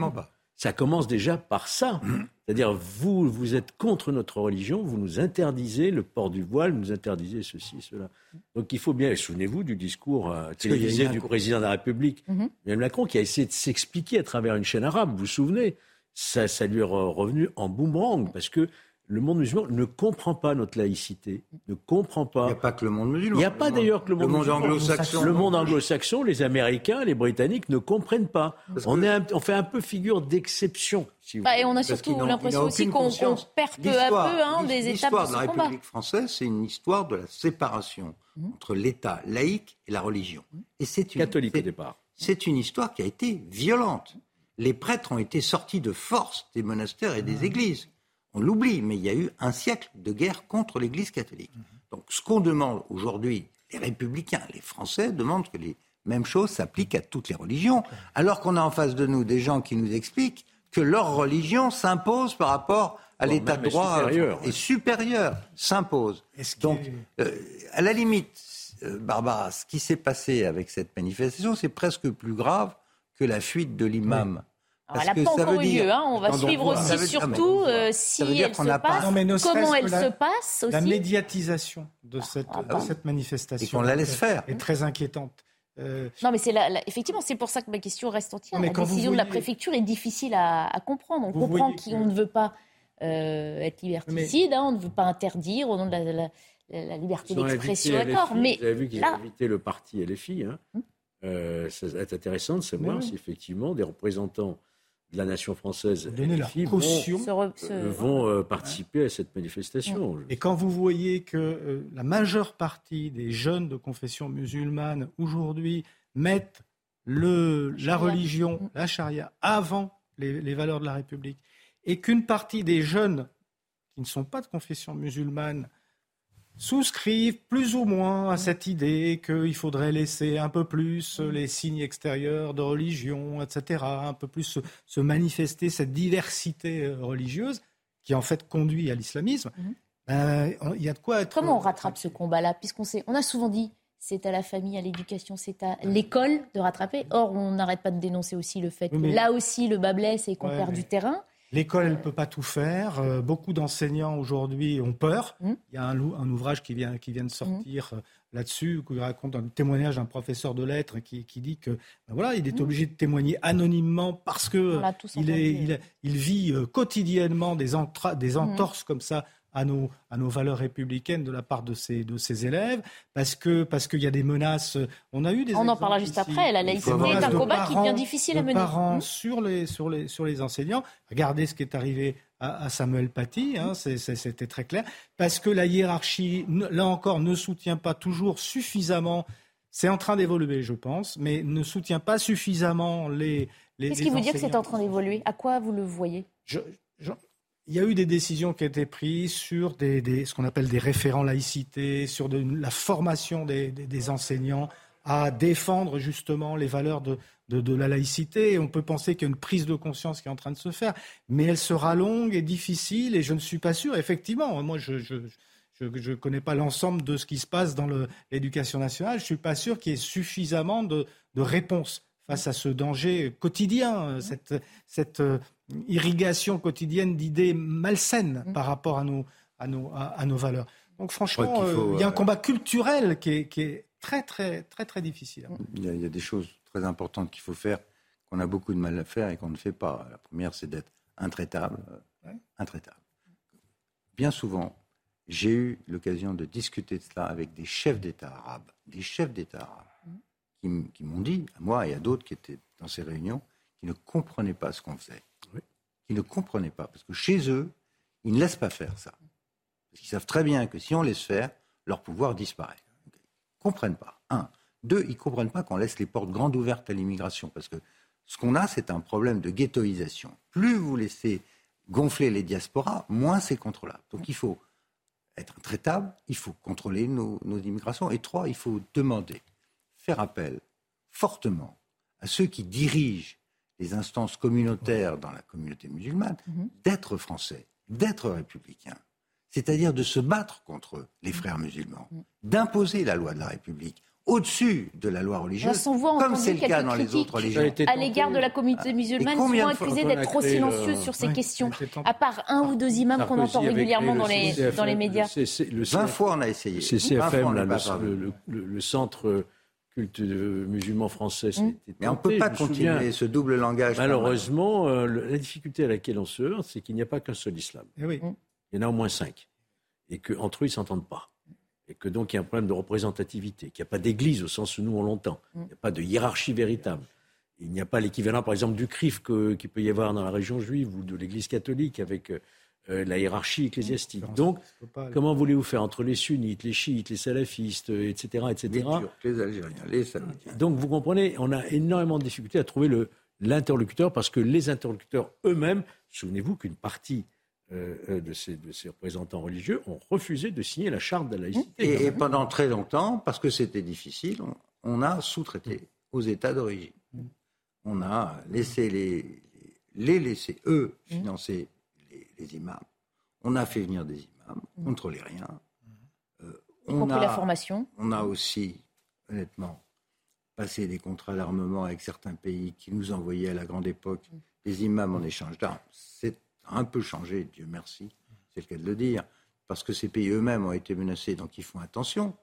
Ça commence déjà par ça. (clears throat) C'est-à-dire, vous, vous êtes contre notre religion, vous nous interdisez le port du voile, vous nous interdisez ceci, cela. Donc il faut bien, souvenez-vous du discours euh, télévisé du président de la République, mm Macron, qui a essayé de s'expliquer à travers une chaîne arabe, vous vous souvenez? Ça, ça lui est revenu en boomerang, parce que le monde musulman ne comprend pas notre laïcité, ne comprend pas. Il n'y a pas que le monde musulman. Il n'y a pas d'ailleurs que le monde, le monde anglo-saxon. Le monde anglo-saxon, les Américains, les Britanniques ne comprennent pas. On, est on fait un peu figure d'exception. Si bah, et on a surtout l'impression aussi qu'on perd peu à peu hein, des étapes de, de la République française, c'est une histoire de la séparation mmh. entre l'État laïque et la religion. Et c'est une catholique au départ. C'est une histoire qui a été violente. Les prêtres ont été sortis de force des monastères et des mmh. églises on l'oublie, mais il y a eu un siècle de guerre contre l'Église catholique. Donc ce qu'on demande aujourd'hui, les républicains, les Français demandent que les mêmes choses s'appliquent à toutes les religions, alors qu'on a en face de nous des gens qui nous expliquent que leur religion s'impose par rapport à l'état de droit supérieur, et supérieur, s'impose. Donc, euh, à la limite, euh, Barbara, ce qui s'est passé avec cette manifestation, c'est presque plus grave que la fuite de l'imam elle n'a pas encore eu lieu. Hein. On va suivre aussi surtout euh, si elle se passe, comment elle se passe aussi. La médiatisation de cette, ah, cette manifestation Et la laisse faire. est très inquiétante. Euh, non, mais c'est effectivement, c'est pour ça que ma question reste entière. la décision de la préfecture est difficile à, comprendre. On comprend qu'on ne veut pas euh, être liberticide, hein, on ne veut pas interdire au nom de la, liberté d'expression, d'accord. Mais vous avez vu qu'ils ont invité le parti LFI. Hein. Hum. Euh, ça va être intéressant de savoir si effectivement des représentants de la nation française donner la caution vont, participer à cette manifestation. Et quand vous voyez que la majeure partie des jeunes de confession musulmane aujourd'hui mettent le, la religion, mm. la charia, avant les, valeurs de la République, et qu'une partie des jeunes qui ne sont pas de confession musulmane souscrivent plus ou moins à cette idée qu'il faudrait laisser un peu plus les signes extérieurs de religion, etc., un peu plus se, manifester cette diversité euh, religieuse qui en fait conduit à l'islamisme. Mhm. Ben, il y a de quoi être. Comment on rattrape ce combat-là? Puisqu'on sait, on a souvent dit c'est à la famille, à l'éducation, c'est à l'école de rattraper. Or, on n'arrête pas de dénoncer aussi le fait que là aussi le bas blesse et qu'on perd du terrain. L'école, elle ne peut pas tout faire. Euh, beaucoup d'enseignants aujourd'hui ont peur. Mmh. Il y a un, un, ouvrage qui vient, qui vient de sortir mmh. euh, là-dessus, qui raconte un témoignage d'un professeur de lettres qui, qui dit que ben voilà, il est mmh. obligé de témoigner anonymement parce que il, est, il, il, vit euh, quotidiennement des, des entorses comme ça à nos, à nos valeurs républicaines de la part de ces, de ces élèves, parce que parce qu'il y a des menaces. On a eu des. On en parlera juste après. La laïcité est un combat qui devient difficile à mener. Parents hmm. sur les sur les sur les enseignants. Regardez ce qui est arrivé à, Samuel Paty, hein, c'était très clair, parce que la hiérarchie, là encore, ne soutient pas toujours suffisamment. C'est en train d'évoluer, je pense, mais ne soutient pas suffisamment les. les Qu'est-ce qui vous dit que c'est en train d'évoluer? À quoi vous le voyez? Je, il y a eu des décisions qui ont été prises sur des, ce qu'on appelle des référents laïcité, sur la formation des, enseignants à défendre justement les valeurs de, de, la laïcité. on peut penser qu'il y a une prise de conscience qui est en train de se faire, mais elle sera longue et difficile, et je ne suis pas sûr. Effectivement, moi, je, je je ne connais pas l'ensemble de ce qui se passe dans l'éducation nationale. Je ne suis pas sûr qu'il y ait suffisamment de, de réponses face à ce danger quotidien, cette, cette irrigation quotidienne d'idées malsaines mm. par rapport à nos, à nos, à, nos valeurs. Donc franchement, euh, il, y a un euh, combat culturel qui est, qui est, très, très, très, très difficile. Il y, a, des choses très importantes qu'il faut faire, qu'on a beaucoup de mal à faire et qu'on ne fait pas. La première, c'est d'être intraitable. Intraitable. Bien souvent, j'ai eu l'occasion de discuter de cela avec des chefs d'État arabes, des chefs d'État arabes, mm. Qui m'ont dit, à moi et à d'autres qui étaient dans ces réunions, qui ne comprenaient pas ce qu'on faisait qui ne comprenaient pas. Parce que chez eux, ils ne laissent pas faire ça. Parce qu'ils savent très bien que si on laisse faire, leur pouvoir disparaît. Ils ne comprennent pas. Un. Deux, ils ne comprennent pas qu'on laisse les portes grandes ouvertes à l'immigration. Parce que ce qu'on a, c'est un problème de ghettoisation. Plus vous laissez gonfler les diasporas, moins c'est contrôlable. Donc il faut être traitable, il faut contrôler nos, nos immigrations. Et trois, il faut demander, faire appel fortement à ceux qui dirigent les instances communautaires dans la communauté musulmane, mhm. d'être français, d'être républicain. C'est-à-dire de se battre contre les mhm. frères musulmans, mhm. d'imposer la loi de la République au-dessus de la loi religieuse, comme c'est le cas dans les autres religions. À l'égard de la communauté ah, musulmane, ils sont accusés d'être trop silencieux sur ces questions, à part un ou deux imams qu'on entend régulièrement dans les, dans les médias. 20 fois on a essayé. CCFM, le, le, centre culte musulman français. Mmh. Mais on ne peut pas continuer ce double langage. Malheureusement, euh, la difficulté à laquelle on se heurte, c'est qu'il n'y a pas qu'un seul islam. Eh mmh. Il y en a au moins cinq. Et qu'entre eux, ils ne s'entendent pas. Et que donc, il y a un problème de représentativité, qu'il n'y a pas d'église au sens où nous, on l'entend. Mmh. Il n'y a pas de hiérarchie véritable. Il n'y a pas l'équivalent, par exemple, du CRIF qu'il peut y avoir dans la région juive ou de l'église catholique avec euh, la hiérarchie ecclésiastique. Donc, comment voulez-vous faire entre les sunnites, les chiites, les salafistes, etc., etc. Les Turcs, les Algériens, les Donc, vous comprenez, on a énormément de difficultés à trouver l'interlocuteur parce que les interlocuteurs eux-mêmes, souvenez-vous qu'une partie euh, euh, de, ces, de, ces, représentants religieux ont refusé de signer la charte de la laïcité. Et, pendant très longtemps, parce que c'était difficile, on, a sous-traité aux États d'origine. On a laissé les, les laisser, eux, financer les imams. On a fait venir des imams, on ne contrôlait rien. Euh, on a, la formation. On a aussi, honnêtement, passé des contrats d'armement avec certains pays qui nous envoyaient à la grande époque des imams en échange d'armes. C'est un peu changé, Dieu merci, c'est le cas de le dire, parce que ces pays eux-mêmes ont été menacés, donc ils font attention.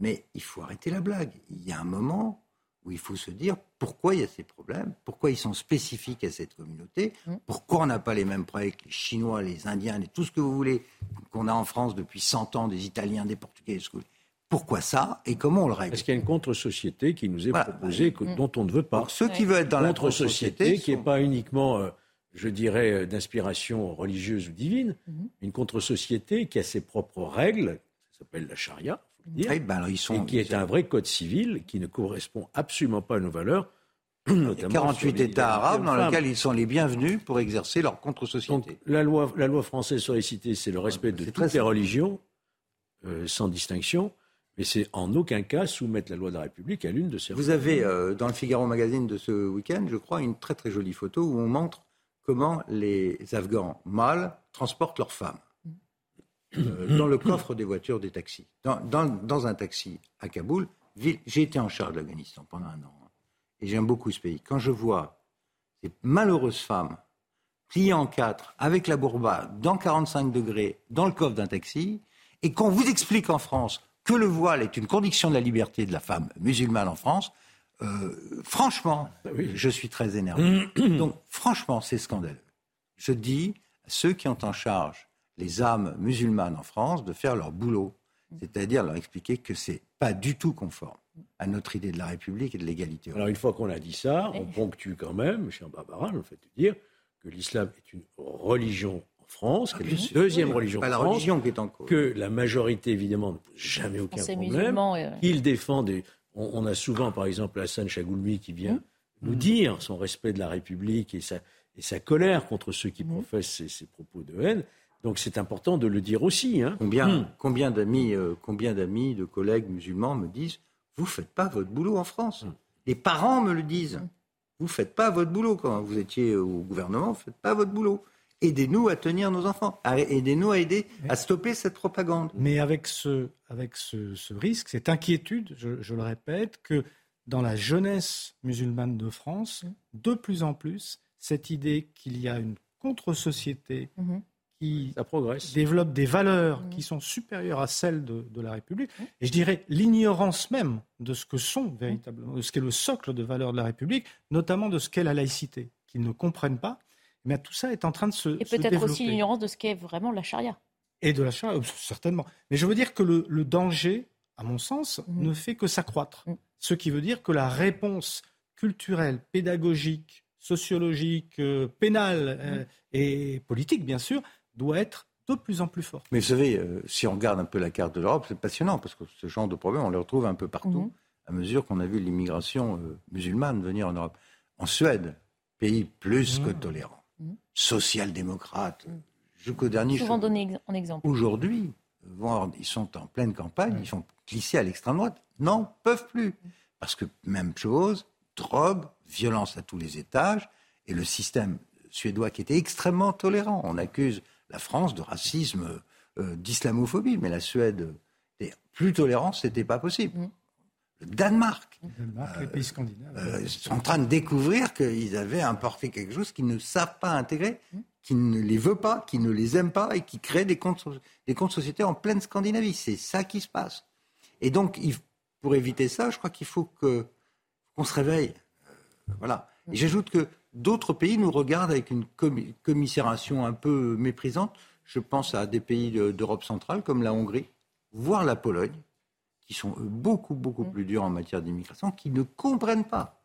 Mais il faut arrêter la blague. Il y a un moment, où il faut se dire pourquoi il y a ces problèmes, pourquoi ils sont spécifiques à cette communauté, mm. pourquoi on n'a pas les mêmes problèmes que les Chinois, les Indiens et tout ce que vous voulez qu'on a en France depuis 100 ans, des Italiens, des Portugais, pourquoi ça et comment on le règle? Est-ce qu'il y a une contre-société qui nous est proposée, mm. dont on ne veut pas. ceux qui veulent être dans la contre-société, qui n'est pas uniquement, euh, je dirais, euh, d'inspiration religieuse ou divine, mm-hmm. une contre-société qui a ses propres règles, ça s'appelle la charia, eh ben, ils sont, et qui est un vrai code civil qui ne correspond absolument pas à nos valeurs. (clears throat) Notamment 48 États arabes dans lesquels ils sont les bienvenus pour exercer leur contre-société. la loi, la loi française sur les cités, c'est le respect de toutes les religions, euh, sans distinction, mais c'est en aucun cas soumettre la loi de la République à l'une de ces Vous avez, euh, dans le Figaro Magazine de ce week-end, je crois, une très très jolie photo où on montre comment les Afghans mâles transportent leurs femmes. Euh, dans le coffre des voitures des taxis. Dans, un taxi à Kaboul, j'ai été en charge de l'Afghanistan pendant un an. Hein, et j'aime beaucoup ce pays. Quand je vois ces malheureuses femmes pliées en quatre, avec la bourba, dans 45 degrés, dans le coffre d'un taxi, et qu'on vous explique en France que le voile est une condition de la liberté de la femme musulmane en France, euh, franchement, je suis très énervé. (clears throat) Donc, franchement, c'est scandaleux. Je dis à ceux qui ont en charge les âmes musulmanes en France de faire leur boulot, c'est-à-dire leur expliquer que c'est pas du tout conforme à notre idée de la République et de l'égalité. Alors une fois qu'on a dit ça, on ponctue quand même, cher Barbara, le fait de dire que l'islam est une religion en France, ah, est la deuxième religion en la France, religion qui est en cause. que la majorité évidemment ne pose jamais aucun problème, qu'il défend des... On, a souvent par exemple Hassan Chagoulmi qui vient nous dire son respect de la République et sa, et sa colère contre ceux qui professent ces propos de haine. Donc c'est important de le dire aussi. Hein. Combien, hmm. combien d'amis, euh, combien d'amis, de collègues musulmans me disent vous faites pas votre boulot en France. Hmm. Les parents me le disent. Vous faites pas votre boulot quand vous étiez au gouvernement. Vous faites pas votre boulot. Aidez-nous à tenir nos enfants. Aidez-nous à aider à stopper cette propagande. Mais avec ce, avec ce, risque, cette inquiétude, je, le répète, que dans la jeunesse musulmane de France, de plus en plus, cette idée qu'il y a une contre-société qui développe des valeurs mmh. qui sont supérieures à celles de, la République. Mmh. Et je dirais l'ignorance même de ce que sont véritablement, de ce qu'est le socle de valeurs de la République, notamment de ce qu'est la laïcité, qu'ils ne comprennent pas. Mais tout ça est en train de se. Et peut-être aussi l'ignorance de ce qu'est vraiment la charia. Et de la charia, certainement. Mais je veux dire que le, danger, à mon sens, mmh. ne fait que s'accroître. Ce qui veut dire que la réponse culturelle, pédagogique, sociologique, euh, pénale euh, et politique, bien sûr, doit être de plus en plus fort. Mais vous savez, euh, si on regarde un peu la carte de l'Europe, c'est passionnant parce que ce genre de problème, on le retrouve un peu partout mhm. à mesure qu'on a vu l'immigration euh, musulmane venir en Europe. En Suède, pays plus mhm. que tolérant, mhm. social-démocrate, jusqu'au dernier. Souvent donné en exemple. Aujourd'hui, ils sont en pleine campagne, ils sont glissés à l'extrême droite. Non, peuvent plus. Parce que même chose, drogue, violence à tous les étages, et le système suédois qui était extrêmement tolérant. On accuse la France de racisme, euh, d'islamophobie, mais la Suède est plus tolérante, c'était pas possible. Mm. Le Danemark, les pays scandinaves, euh, sont en train de découvrir qu'ils avaient importé quelque chose qu'ils ne savent pas intégrer, mm. qui ne les veut pas, qui ne les aime pas et qui crée des comptes, des comptes sociétés en pleine Scandinavie. C'est ça qui se passe. Et donc, pour éviter ça, je crois qu'il faut que qu'on se réveille. Euh, voilà. Et j'ajoute que D'autres pays nous regardent avec une commisération un peu méprisante. Je pense à des pays d'Europe centrale comme la Hongrie, voire la Pologne, qui sont beaucoup, beaucoup mm. plus durs en matière d'immigration, qui ne comprennent pas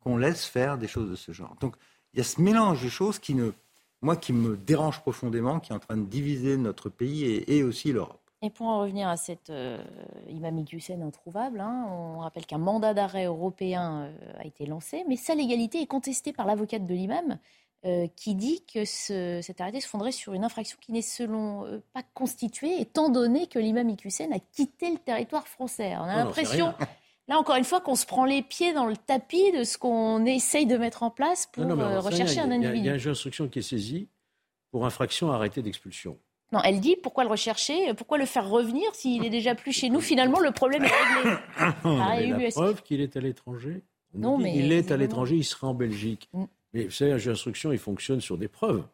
qu'on laisse faire des choses de ce genre. Donc il y a ce mélange de choses qui ne, moi, qui me dérange profondément, qui est en train de diviser notre pays et aussi l'Europe. Et pour en revenir à cette euh, Imam Hussein introuvable, hein, on rappelle qu'un mandat d'arrêt européen euh, a été lancé, mais sa légalité est contestée par l'avocate de l'imam, euh, qui dit que ce, cet arrêté se fonderait sur une infraction qui n'est selon euh, pas constituée, étant donné que l'imam Hussein a quitté le territoire français. On a l'impression, là encore une fois, qu'on se prend les pieds dans le tapis de ce qu'on essaye de mettre en place pour rechercher un individu. Il y a une instruction qui est saisie pour infraction arrêtée d'expulsion. Non, elle dit pourquoi le rechercher, pourquoi le faire revenir s'il est déjà plus chez nous. (laughs) Finalement, le problème est réglé. (coughs) Ah, la preuve qu'il est à l'étranger. Non, mais il est à l'étranger, il sera en Belgique. Mm. Mais vous savez, un juge d'instruction, il fonctionne sur des preuves.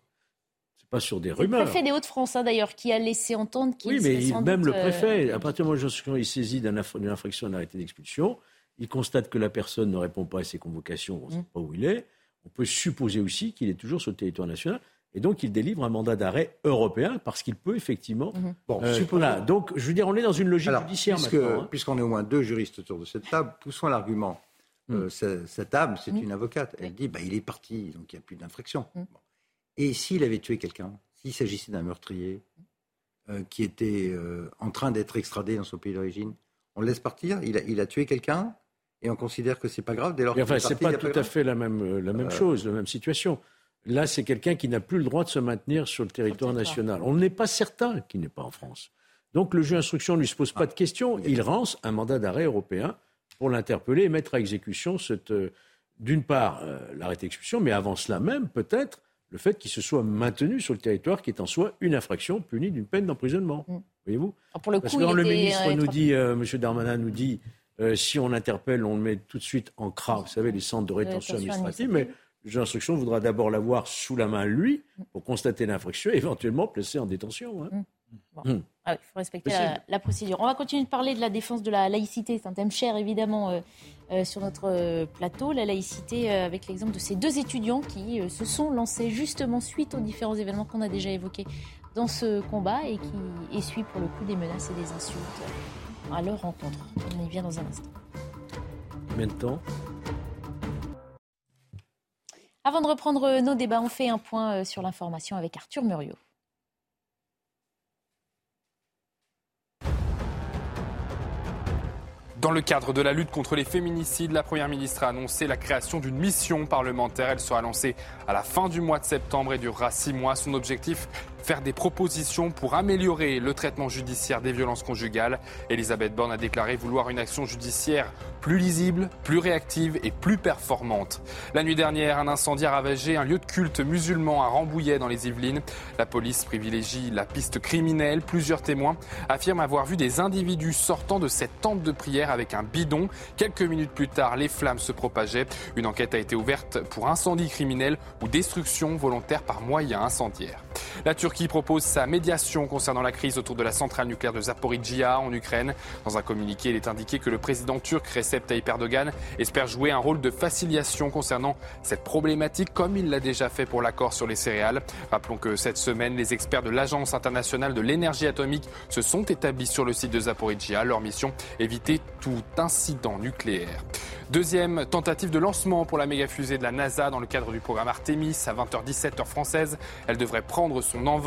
C'est pas sur des rumeurs. Le préfet des Hauts-de-France, hein, d'ailleurs, qui a laissé entendre qu'il Oui, mais même le préfet, euh, à partir du moment où l'instruction est saisie d'une infraction d'un arrêté d'expulsion, il constate que la personne ne répond pas à ses convocations, on ne sait Mm. pas où il est, on peut supposer aussi qu'il est toujours sur le territoire national. Et donc, il délivre un mandat d'arrêt européen parce qu'il peut effectivement. Mhm. Bon, Euh, supposons- voilà. Donc, je veux dire, on est dans une logique Alors, judiciaire puisque- maintenant. hein. Puisqu'on est au moins deux juristes autour de cette table, poussons l'argument. Mm. Euh, ce- cette âme, c'est Mm. une avocate. Elle dit bah, il est parti, donc il n'y a plus d'infraction. Mm. Bon. Et s'il avait tué quelqu'un, s'il s'agissait d'un meurtrier euh, qui était euh, en train d'être extradé dans son pays d'origine, on le laisse partir il a, il a tué quelqu'un et on considère que c'est pas grave dès lors qu'il enfin, est c'est pas a tout à fait la même, la même Euh, chose, la même situation. Là, c'est quelqu'un qui n'a plus le droit de se maintenir sur le territoire national. On n'est pas certain qu'il n'est pas en France. Donc, le juge d'instruction ne lui se pose pas de questions. Il rance un mandat d'arrêt européen pour l'interpeller et mettre à exécution cette, euh, d'une part, euh, l'arrêt d'exécution, mais avant cela même, peut-être, le fait qu'il se soit maintenu sur le territoire, qui est en soi une infraction punie d'une peine d'emprisonnement. Mm. Voyez-vous Alors, pour le Parce coup, que quand le ministre euh, nous dit, euh, M. Darmanin nous dit, euh, si on interpelle, on le met tout de suite en CRA, vous savez, les centres de rétention rétention administrative, mais le juge d'instruction voudra d'abord l'avoir sous la main, lui, pour constater l'infraction et éventuellement placer en détention. hein. Ah oui, il faut respecter la, la procédure. On va continuer de parler de la défense de la laïcité. C'est un thème cher, évidemment, euh, euh, sur notre euh, plateau. La laïcité, avec l'exemple de ces deux étudiants qui se sont lancés justement suite aux différents événements qu'on a déjà évoqués dans ce combat et qui essuient pour le coup des menaces et des insultes à leur rencontre. On y vient dans un instant. Combien de temps? Avant de reprendre nos débats, on fait un point euh, sur l'information avec Arthur Muriot. Dans le cadre de la lutte contre les féminicides, la Première ministre a annoncé la création d'une mission parlementaire. Elle sera lancée à la fin du mois de septembre et durera six mois. Son objectif faire des propositions pour améliorer le traitement judiciaire des violences conjugales. Elisabeth Borne a déclaré vouloir une action judiciaire plus lisible, plus réactive et plus performante. La nuit dernière, un incendie a ravagé un lieu de culte musulman à Rambouillet dans les Yvelines. La police privilégie la piste criminelle. Plusieurs témoins affirment avoir vu des individus sortant de cette tente de prière avec un bidon. Quelques minutes plus tard, les flammes se propageaient. Une enquête a été ouverte pour incendie criminel ou destruction volontaire par moyen incendiaire. La Turquie propose sa médiation concernant la crise autour de la centrale nucléaire de Zaporizhia en Ukraine. Dans un communiqué, il est indiqué que le président turc Recep Tayyip Erdogan espère jouer un rôle de facilitation concernant cette problématique comme il l'a déjà fait pour l'accord sur les céréales. Rappelons que cette semaine, les experts de l'Agence internationale de l'énergie atomique se sont établis sur le site de Zaporizhia. Leur mission, éviter tout incident nucléaire. Deuxième tentative de lancement pour la méga fusée de la NASA dans le cadre du programme Artemis à 20h17 heure française. Elle devrait prendre son envol.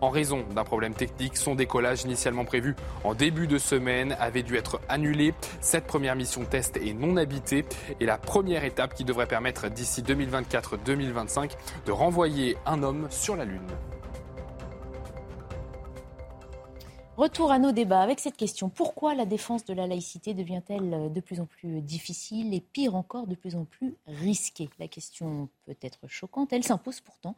En raison d'un problème technique, son décollage initialement prévu en début de semaine avait dû être annulé. Cette première mission test est non habitée et la première étape qui devrait permettre d'ici 2024-2025 de renvoyer un homme sur la Lune. Retour à nos débats avec cette question. Pourquoi la défense de la laïcité devient-elle de plus en plus difficile et pire encore de plus en plus risquée? La question peut être choquante, elle s'impose pourtant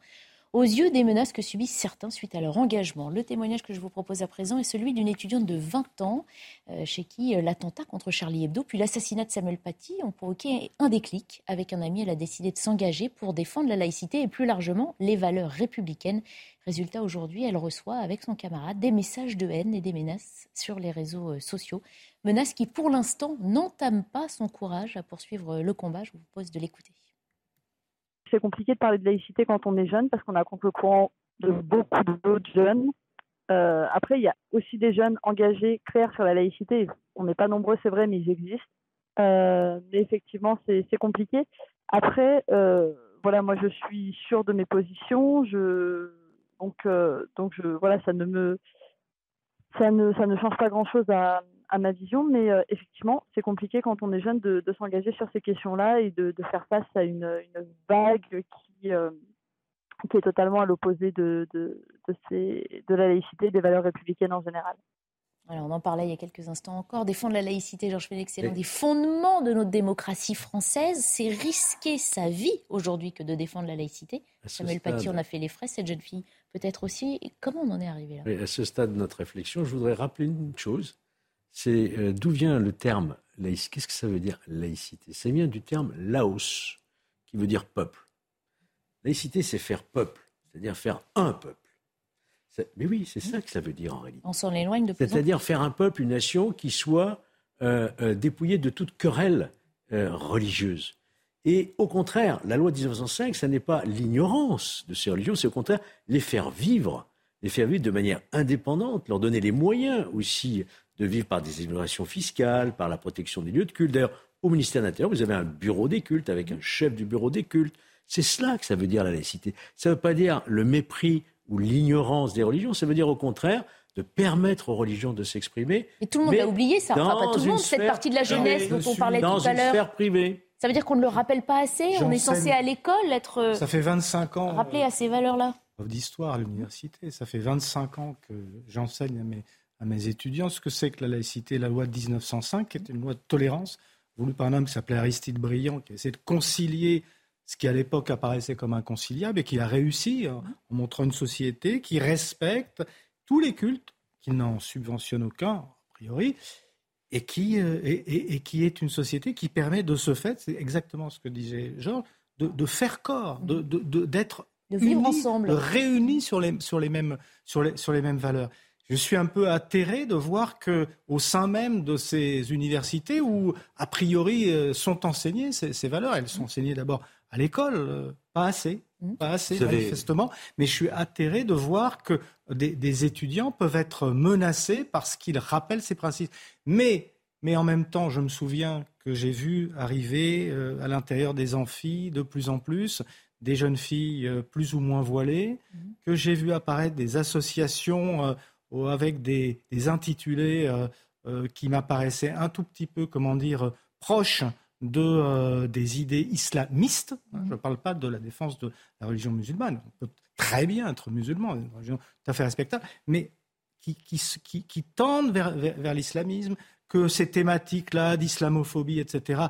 aux yeux des menaces que subissent certains suite à leur engagement. Le témoignage que je vous propose à présent est celui d'une étudiante de 20 ans euh, chez qui euh, l'attentat contre Charlie Hebdo puis l'assassinat de Samuel Paty ont provoqué un déclic. Avec un ami, elle a décidé de s'engager pour défendre la laïcité et plus largement les valeurs républicaines. Résultat, aujourd'hui, elle reçoit avec son camarade des messages de haine et des menaces sur les réseaux euh, sociaux. Menaces qui, pour l'instant, n'entament pas son courage à poursuivre le combat. Je vous propose de l'écouter. C'est compliqué de parler de laïcité quand on est jeune parce qu'on a contre le courant de beaucoup d'autres jeunes. Euh, après, il y a aussi des jeunes engagés, clairs sur la laïcité. On n'est pas nombreux, c'est vrai, mais ils existent. Euh, mais effectivement, c'est compliqué. Après, euh, voilà, moi, je suis sûre de mes positions. Je, donc, euh, donc, je, voilà, ça ne me, ça ne, ça ne change pas grand-chose à, à ma vision, mais euh, effectivement, c'est compliqué quand on est jeune de, de s'engager sur ces questions-là et de, de, faire face à une, une vague qui, euh, qui est totalement à l'opposé de, de, de, ces, de la laïcité et des valeurs républicaines en général. Alors, on en parlait il y a quelques instants encore. Défendre la laïcité, Georges Félix, c'est l'un des fondements de notre démocratie française. C'est risquer sa vie aujourd'hui que de défendre la laïcité. Samuel stade... Paty en a fait les frais, cette jeune fille peut-être aussi. Et comment on en est arrivé là? Oui, À ce stade de notre réflexion, je voudrais rappeler une chose c'est euh, d'où vient le terme laïcité. Qu'est-ce que ça veut dire laïcité? Ça vient du terme laos, qui veut dire peuple. Laïcité, c'est faire peuple, c'est-à-dire faire un peuple. Mais oui, c'est ça que ça veut dire en réalité. On s'en éloigne de plus C'est-à-dire faire un peuple, une nation qui soit euh, euh, dépouillée de toute querelle religieuse. Et au contraire, la loi de 1905, ce n'est pas l'ignorance de ces religions, c'est au contraire les faire vivre, les faire vivre de manière indépendante, leur donner les moyens aussi de vivre par des innovations fiscales, par la protection des lieux de culte. D'ailleurs, au ministère de l'Intérieur, vous avez un bureau des cultes avec un chef du bureau des cultes. C'est cela que ça veut dire la laïcité. Ça ne veut pas dire le mépris ou l'ignorance des religions, ça veut dire au contraire de permettre aux religions de s'exprimer. Et tout le monde a oublié ça. Enfin, pas tout le monde, cette partie de la jeunesse dont on parlait tout à l'heure. Dans une sphère privée. Ça veut dire qu'on ne le rappelle pas assez On est censé à l'école être. Euh, ça fait 25 ans. Rappelé à ces valeurs-là. D'histoire à l'université. Ça fait 25 ans que j'enseigne à mes, à mes étudiants ce que c'est que la laïcité. La loi de 1905, qui est une loi de tolérance, voulue par un homme qui s'appelait Aristide Briand, qui a essayé de concilier ce qui à l'époque apparaissait comme inconciliable et qui a réussi hein, en montrant une société qui respecte tous les cultes, qui n'en subventionne aucun, a priori, et qui, euh, et, qui est une société qui permet de ce fait, c'est exactement ce que disait Georges, de, faire corps, de, d'être de, vivre ensemble, réunis sur les, sur, les mêmes, sur, les, sur les mêmes valeurs. Je suis un peu atterré de voir que, au sein même de ces universités où, a priori, euh, sont enseignées ces, ces valeurs, elles sont enseignées d'abord à l'école, euh, pas assez, mmh. pas assez manifestement. Mais je suis atterré de voir que des, étudiants peuvent être menacés parce qu'ils rappellent ces principes. Mais, mais en même temps, je me souviens que j'ai vu arriver euh, à l'intérieur des amphis de plus en plus des jeunes filles euh, plus ou moins voilées, mmh. que j'ai vu apparaître des associations avec des, intitulés qui m'apparaissaient un tout petit peu, comment dire, proches de, euh, des idées islamistes. Hein, je ne parle pas de la défense de la religion musulmane. On peut très bien être musulman, une religion tout à fait respectable, mais qui, tendent vers, l'islamisme, que ces thématiques-là d'islamophobie, etc.,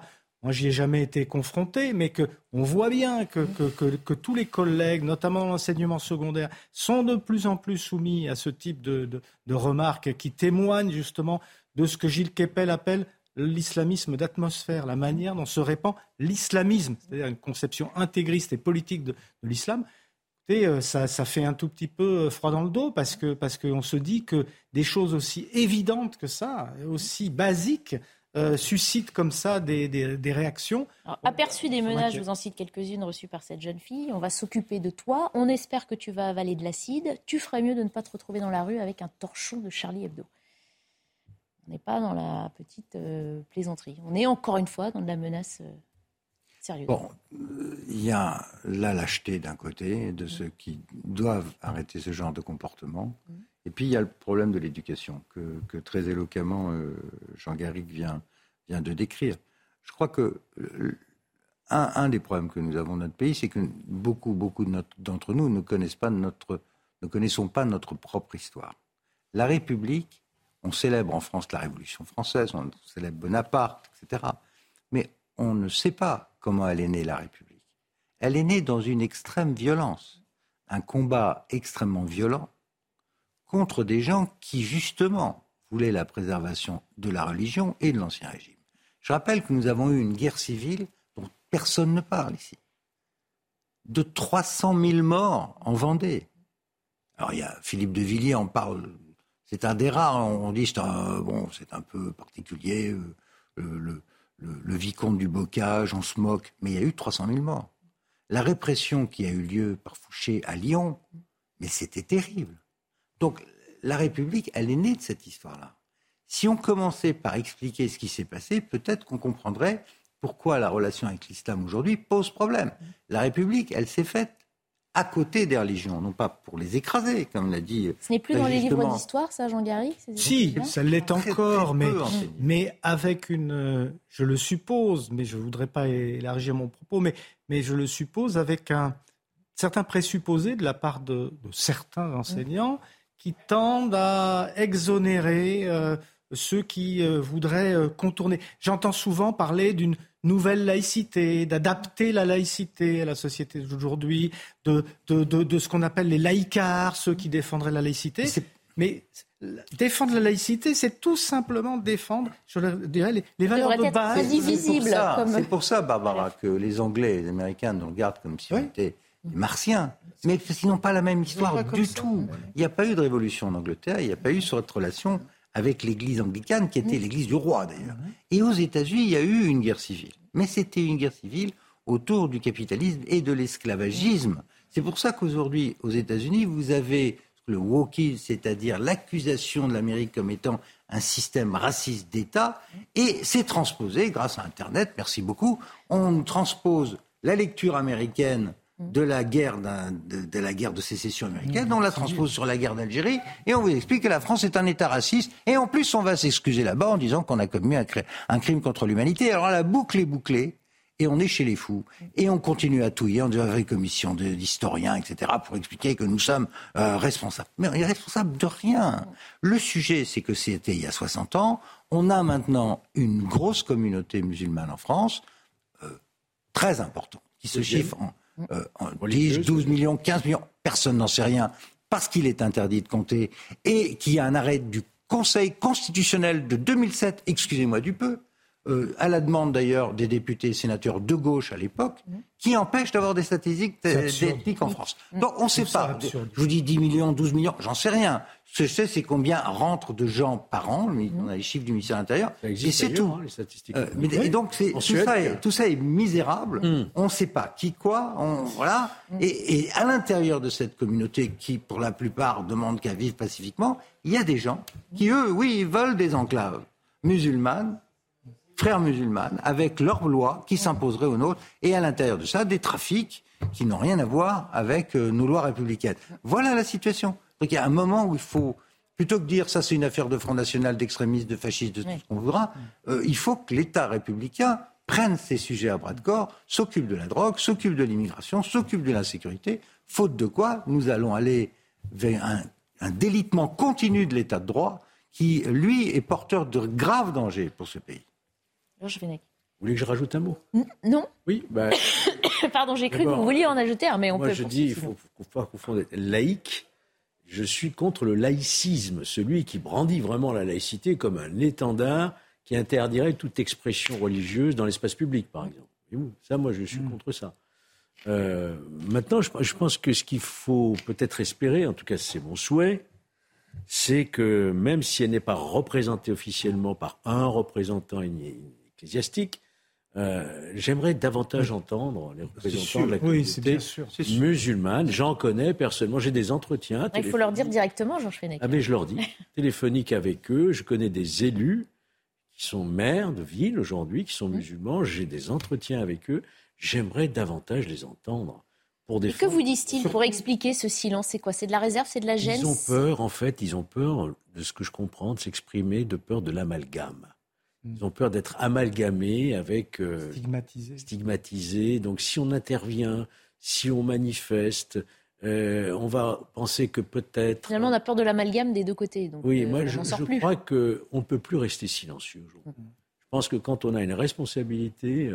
moi, j'y ai jamais été confronté, mais que on voit bien que, que, que, tous les collègues, notamment dans l'enseignement secondaire, sont de plus en plus soumis à ce type de, de, remarques qui témoignent justement de ce que Gilles Kepel appelle l'islamisme d'atmosphère, la manière dont se répand l'islamisme, c'est-à-dire une conception intégriste et politique de, l'islam, euh, ça, ça, fait un tout petit peu euh, froid dans le dos parce que parce qu'on se dit que des choses aussi évidentes que ça, aussi basiques, euh, suscitent comme ça des, des, réactions. aperçu des menaces, je vous en cite quelques-unes reçues par cette jeune fille. On va s'occuper de toi. On espère que tu vas avaler de l'acide. Tu ferais mieux de ne pas te retrouver dans la rue avec un torchon de Charlie Hebdo. On n'est pas dans la petite euh, plaisanterie. On est encore une fois dans de la menace euh, sérieuse. Bon, il y a la lâcheté d'un côté de ceux qui doivent arrêter ce genre de comportement. Mm. Et puis il y a le problème de l'éducation que, très éloquemment euh, Jean Garrigue vient, vient de décrire. Je crois que un, des problèmes que nous avons dans notre pays, c'est que beaucoup, beaucoup d'entre nous ne connaissent pas notre, ne connaissons pas notre propre histoire. La République on célèbre en France la Révolution française, on célèbre Bonaparte, etc. Mais on ne sait pas comment elle est née, la République. Elle est née dans une extrême violence, un combat extrêmement violent contre des gens qui, justement, voulaient la préservation de la religion et de l'Ancien Régime. Je rappelle que nous avons eu une guerre civile dont personne ne parle ici. De 300 000 morts en Vendée. Alors, il y a Philippe de Villiers en parle c'est un des rares. On dit c'est un, bon, c'est un peu particulier. Euh, le, vicomte du bocage, on se moque, mais il y a eu 300 000 morts. La répression qui a eu lieu par Fouché à Lyon, mais c'était terrible. Donc la République, elle est née de cette histoire-là. Si on commençait par expliquer ce qui s'est passé, peut-être qu'on comprendrait pourquoi la relation avec l'islam aujourd'hui pose problème. La République, elle s'est faite à côté des religions, non pas pour les écraser, comme l'a dit. Ce n'est plus dans les livres d'histoire, ça, Jean Garry Si, ça l'est encore, mais, mais avec une, je le suppose, mais je ne voudrais pas élargir mon propos, mais, mais je le suppose avec un certain présupposé de la part de, certains enseignants qui tendent à exonérer euh, ceux qui euh, voudraient euh, contourner. J'entends souvent parler d'une nouvelle laïcité, d'adapter la laïcité à la société d'aujourd'hui, de, de, de, ce qu'on appelle les laïcars, ceux qui défendraient la laïcité. Mais défendre la laïcité, c'est tout simplement défendre, je dirais, les, valeurs de base. C'est pour, ça, Barbara, que les Anglais et les Américains nous regardent comme si on était des martiens. Mais n'ont pas la même histoire du tout. Il n'y a pas eu de révolution en Angleterre, il n'y a pas eu cette relation avec l'église anglicane, qui était l'église du roi d'ailleurs. Et aux États-Unis, il y a eu une guerre civile. Mais c'était une guerre civile autour du capitalisme et de l'esclavagisme. C'est pour ça qu'aujourd'hui, aux États-Unis, vous avez le wokisme, c'est-à-dire l'accusation de l'Amérique comme étant un système raciste d'État, et c'est transposé grâce à Internet, merci beaucoup. On transpose la lecture américaine de la guerre de, la guerre de sécession américaine, on la transpose sur la guerre d'Algérie et on vous explique que la France est un État raciste et en plus on va s'excuser là-bas en disant qu'on a commis un, un crime contre l'humanité. Alors la boucle est bouclée et on est chez les fous. Et on continue à touiller en disant une commission d'historiens, etc., pour expliquer que nous sommes euh, responsables. Mais on est responsable de rien. Le sujet, c'est que c'était il y a 60 ans. On a maintenant une grosse communauté musulmane en France, euh, très importante, qui se chiffre en, euh, en 10, 12 millions, 15 millions. Personne n'en sait rien parce qu'il est interdit de compter et qu'il y a un arrêt du Conseil constitutionnel de 2007, excusez-moi du peu, euh, à la demande d'ailleurs des députés et sénateurs de gauche à l'époque, mmh. qui empêche d'avoir des statistiques ethniques en France. Mmh. Donc on ne sait pas. Je vous dis 10 millions, 12 millions, j'en sais rien. Ce que je sais, c'est combien rentre de gens par an. Mmh. On a les chiffres du ministère de l'Intérieur. Et c'est tout. Hein, les statistiques. Euh, mais, et donc tout, ça est, tout ça est misérable. On ne sait pas qui quoi. On, voilà. Et, et à l'intérieur de cette communauté qui, pour la plupart, demande qu'à vivre pacifiquement, il y a des gens qui, eux, oui, veulent des enclaves musulmanes frères musulmanes, avec leurs lois qui s'imposeraient aux nôtres, et à l'intérieur de ça, des trafics qui n'ont rien à voir avec euh, nos lois républicaines. Voilà la situation. Donc il y a un moment où il faut, plutôt que dire ça c'est une affaire de Front National, d'extrémistes, de fascistes, de tout ce qu'on voudra, euh, il faut que l'État républicain prenne ces sujets à bras de corps, s'occupe de la drogue, s'occupe de l'immigration, s'occupe de l'insécurité, faute de quoi nous allons aller vers un, un délitement continu de l'État de droit qui, lui, est porteur de graves dangers pour ce pays. Georges Vous voulez que je rajoute un mot? Non. Oui. Bah, (coughs) Pardon, j'ai cru que vous vouliez en ajouter un, mais on moi peut. je dis, il faut, faut pas confondre laïque. Je suis contre le laïcisme, celui qui brandit vraiment la laïcité comme un étendard qui interdirait toute expression religieuse dans l'espace public, par exemple. Et ça, moi, je suis hmm. contre ça. Euh, maintenant, je, je, pense que ce qu'il faut peut-être espérer, en tout cas c'est mon souhait, c'est que même si elle n'est pas représentée officiellement par un représentant ecclésiastique, euh, j'aimerais davantage entendre les représentants de la communauté musulmane. J'en connais personnellement, j'ai des entretiens. Il faut leur dire directement, Jean Fenech. Ah mais je leur dis, (laughs) téléphonique avec eux. Je connais des élus qui sont maires de ville aujourd'hui, qui sont musulmans. J'ai des entretiens avec eux. J'aimerais davantage les entendre. Pour Et que vous disent-ils pour expliquer ce silence? C'est quoi? C'est de la réserve? C'est de la gêne Ils ont peur, en fait, ils ont peur, de ce que je comprends, de s'exprimer, de peur de l'amalgame. Ils ont peur d'être amalgamés avec. Euh, stigmatisés. Stigmatisés. Donc si on intervient, si on manifeste, euh, on va penser que peut-être. Finalement, on a peur de l'amalgame des deux côtés. oui, euh, moi je, je crois qu'on ne peut plus rester silencieux aujourd'hui. Mm. Je pense que quand on a une responsabilité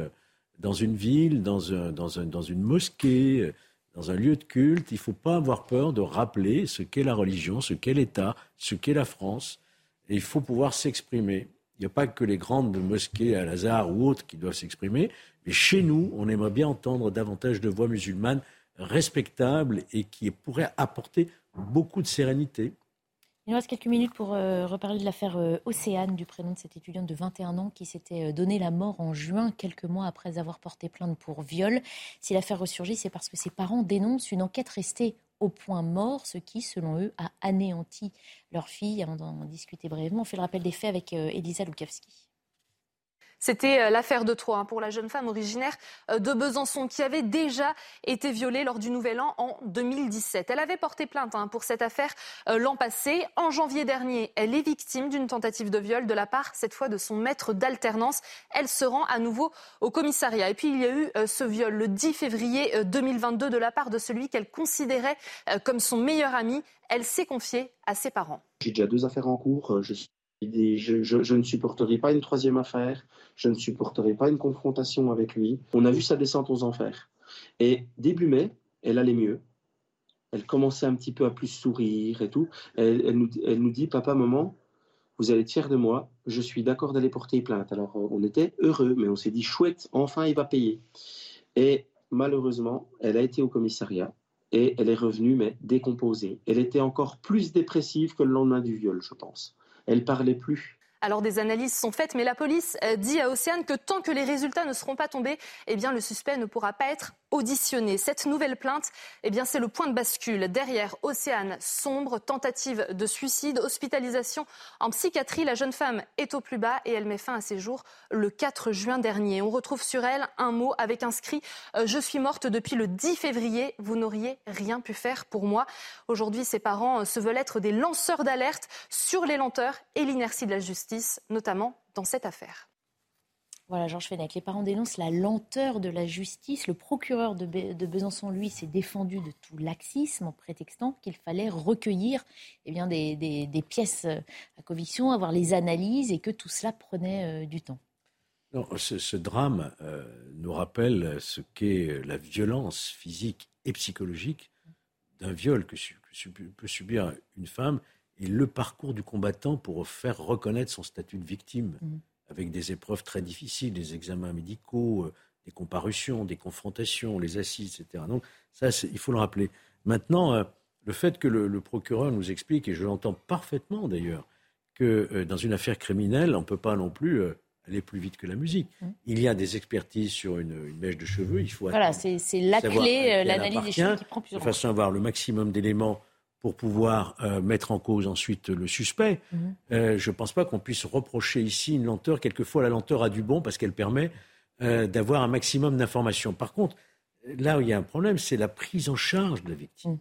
dans une ville, dans, un, dans, un, dans une mosquée, dans un lieu de culte, il ne faut pas avoir peur de rappeler ce qu'est la religion, ce qu'est l'État, ce qu'est la France. Et il faut pouvoir s'exprimer. Il n'y a pas que les grandes mosquées à Lazare ou autres qui doivent s'exprimer, mais chez nous, on aimerait bien entendre davantage de voix musulmanes respectables et qui pourraient apporter beaucoup de sérénité. Il nous reste quelques minutes pour euh, reparler de l'affaire euh, Océane, du prénom de cette étudiante de 21 ans qui s'était euh, donné la mort en juin, quelques mois après avoir porté plainte pour viol. Si l'affaire ressurgit, c'est parce que ses parents dénoncent une enquête restée au point mort, ce qui, selon eux, a anéanti leur fille. Avant d'en discuter brièvement, on fait le rappel des faits avec Elisa Lukavski. C'était euh, l'affaire de Troyes hein, pour la jeune femme originaire euh, de Besançon qui avait déjà été violée lors du Nouvel An en 2017. Elle avait porté plainte hein, pour cette affaire euh, l'an passé. En janvier dernier, elle est victime d'une tentative de viol de la part, cette fois, de son maître d'alternance. Elle se rend à nouveau au commissariat. Et puis, il y a eu ce viol le 10 février 2022 de la part de celui qu'elle considérait comme son meilleur ami. Elle s'est confiée à ses parents. J'ai déjà deux affaires en cours. Je, ne supporterai pas une troisième affaire, je ne supporterai pas une confrontation avec lui. On a vu sa descente aux enfers. Et début mai, elle allait mieux. Elle commençait un petit peu à plus sourire et tout. Elle, nous, elle nous dit, papa, maman, vous allez être fiers de moi, je suis d'accord d'aller porter plainte. Alors on était heureux, mais on s'est dit, chouette, enfin il va payer. Et malheureusement, elle a été au commissariat et elle est revenue, mais décomposée. Elle était encore plus dépressive que le lendemain du viol, je pense Elle parlait plus. Alors des analyses sont faites, mais la police euh, dit à Océane que tant que les résultats ne seront pas tombés, eh bien le suspect ne pourra pas être auditionné. Cette nouvelle plainte, eh bien c'est le point de bascule. Derrière Océane sombre, tentative de suicide, hospitalisation en psychiatrie. La jeune femme est au plus bas et elle met fin à ses jours le 4 juin dernier. On retrouve sur elle un mot avec inscrit euh, Je suis morte depuis le 10 février. Vous n'auriez rien pu faire pour moi. Aujourd'hui, ses parents euh, se veulent être des lanceurs d'alerte sur les lenteurs et l'inertie de la justice notamment dans cette affaire. Voilà, Georges Fenech, les parents dénoncent la lenteur de la justice. Le procureur de, Besançon, lui, s'est défendu de tout laxisme en prétextant qu'il fallait recueillir eh bien, des, pièces à conviction, avoir les analyses et que tout cela prenait euh, du temps. ce, drame euh, nous rappelle ce qu'est la violence physique et psychologique d'un viol que, que peut subir une femme et le parcours du combattant pour faire reconnaître son statut de victime, mmh. Avec des épreuves très difficiles, des examens médicaux, euh, des comparutions, des confrontations, les assises, etc. Donc ça, il faut le rappeler. Maintenant, euh, le fait que le, procureur nous explique, et je l'entends parfaitement d'ailleurs, que euh, dans une affaire criminelle, on ne peut pas non plus aller plus vite que la musique. Mmh. Il y a des expertises sur une, mèche de cheveux, il faut Voilà, c'est la clé, l'analyse des cheveux qui prend plusieurs De façon à avoir le maximum d'éléments pour pouvoir euh, mettre en cause ensuite le suspect. Mhm. Euh, je ne pense pas qu'on puisse reprocher ici une lenteur. Quelquefois, la lenteur a du bon parce qu'elle permet euh, d'avoir un maximum d'informations. Par contre, là où il y a un problème, c'est la prise en charge de la victime, mhm.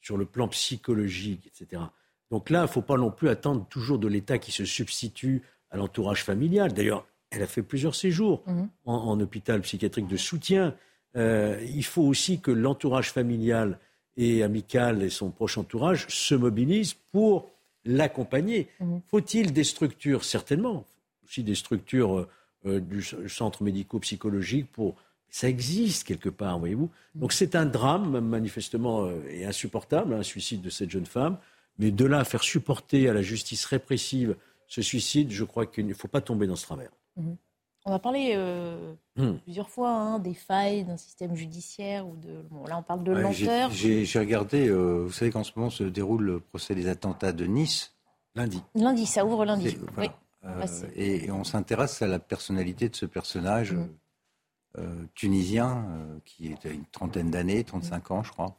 sur le plan psychologique, etc. Donc là, il ne faut pas non plus attendre toujours de l'État qui se substitue à l'entourage familial. D'ailleurs, elle a fait plusieurs séjours en, en, hôpital psychiatrique de soutien. il faut aussi que l'entourage familial et Amical et son proche entourage se mobilisent pour l'accompagner. Mhm. Faut-il des structures? Certainement. Aussi des structures euh, euh, du centre médico-psychologique pour. Ça existe quelque part, voyez-vous. Mhm. Donc c'est un drame, manifestement, euh, et insupportable, un hein, suicide de cette jeune femme. Mais de là à faire supporter à la justice répressive ce suicide, je crois qu'il ne faut pas tomber dans ce travers. Mhm. On a parlé euh, hmm. plusieurs fois hein, des failles d'un système judiciaire ou de. là, on parle de lenteur. J'ai regardé. Euh, vous savez qu'en ce moment se déroule le procès des attentats de Nice lundi. Lundi, ça ouvre lundi. Oui. Euh, et, on s'intéresse à la personnalité de ce personnage hmm. tunisien qui est à une trentaine d'années, 35 ans, je crois,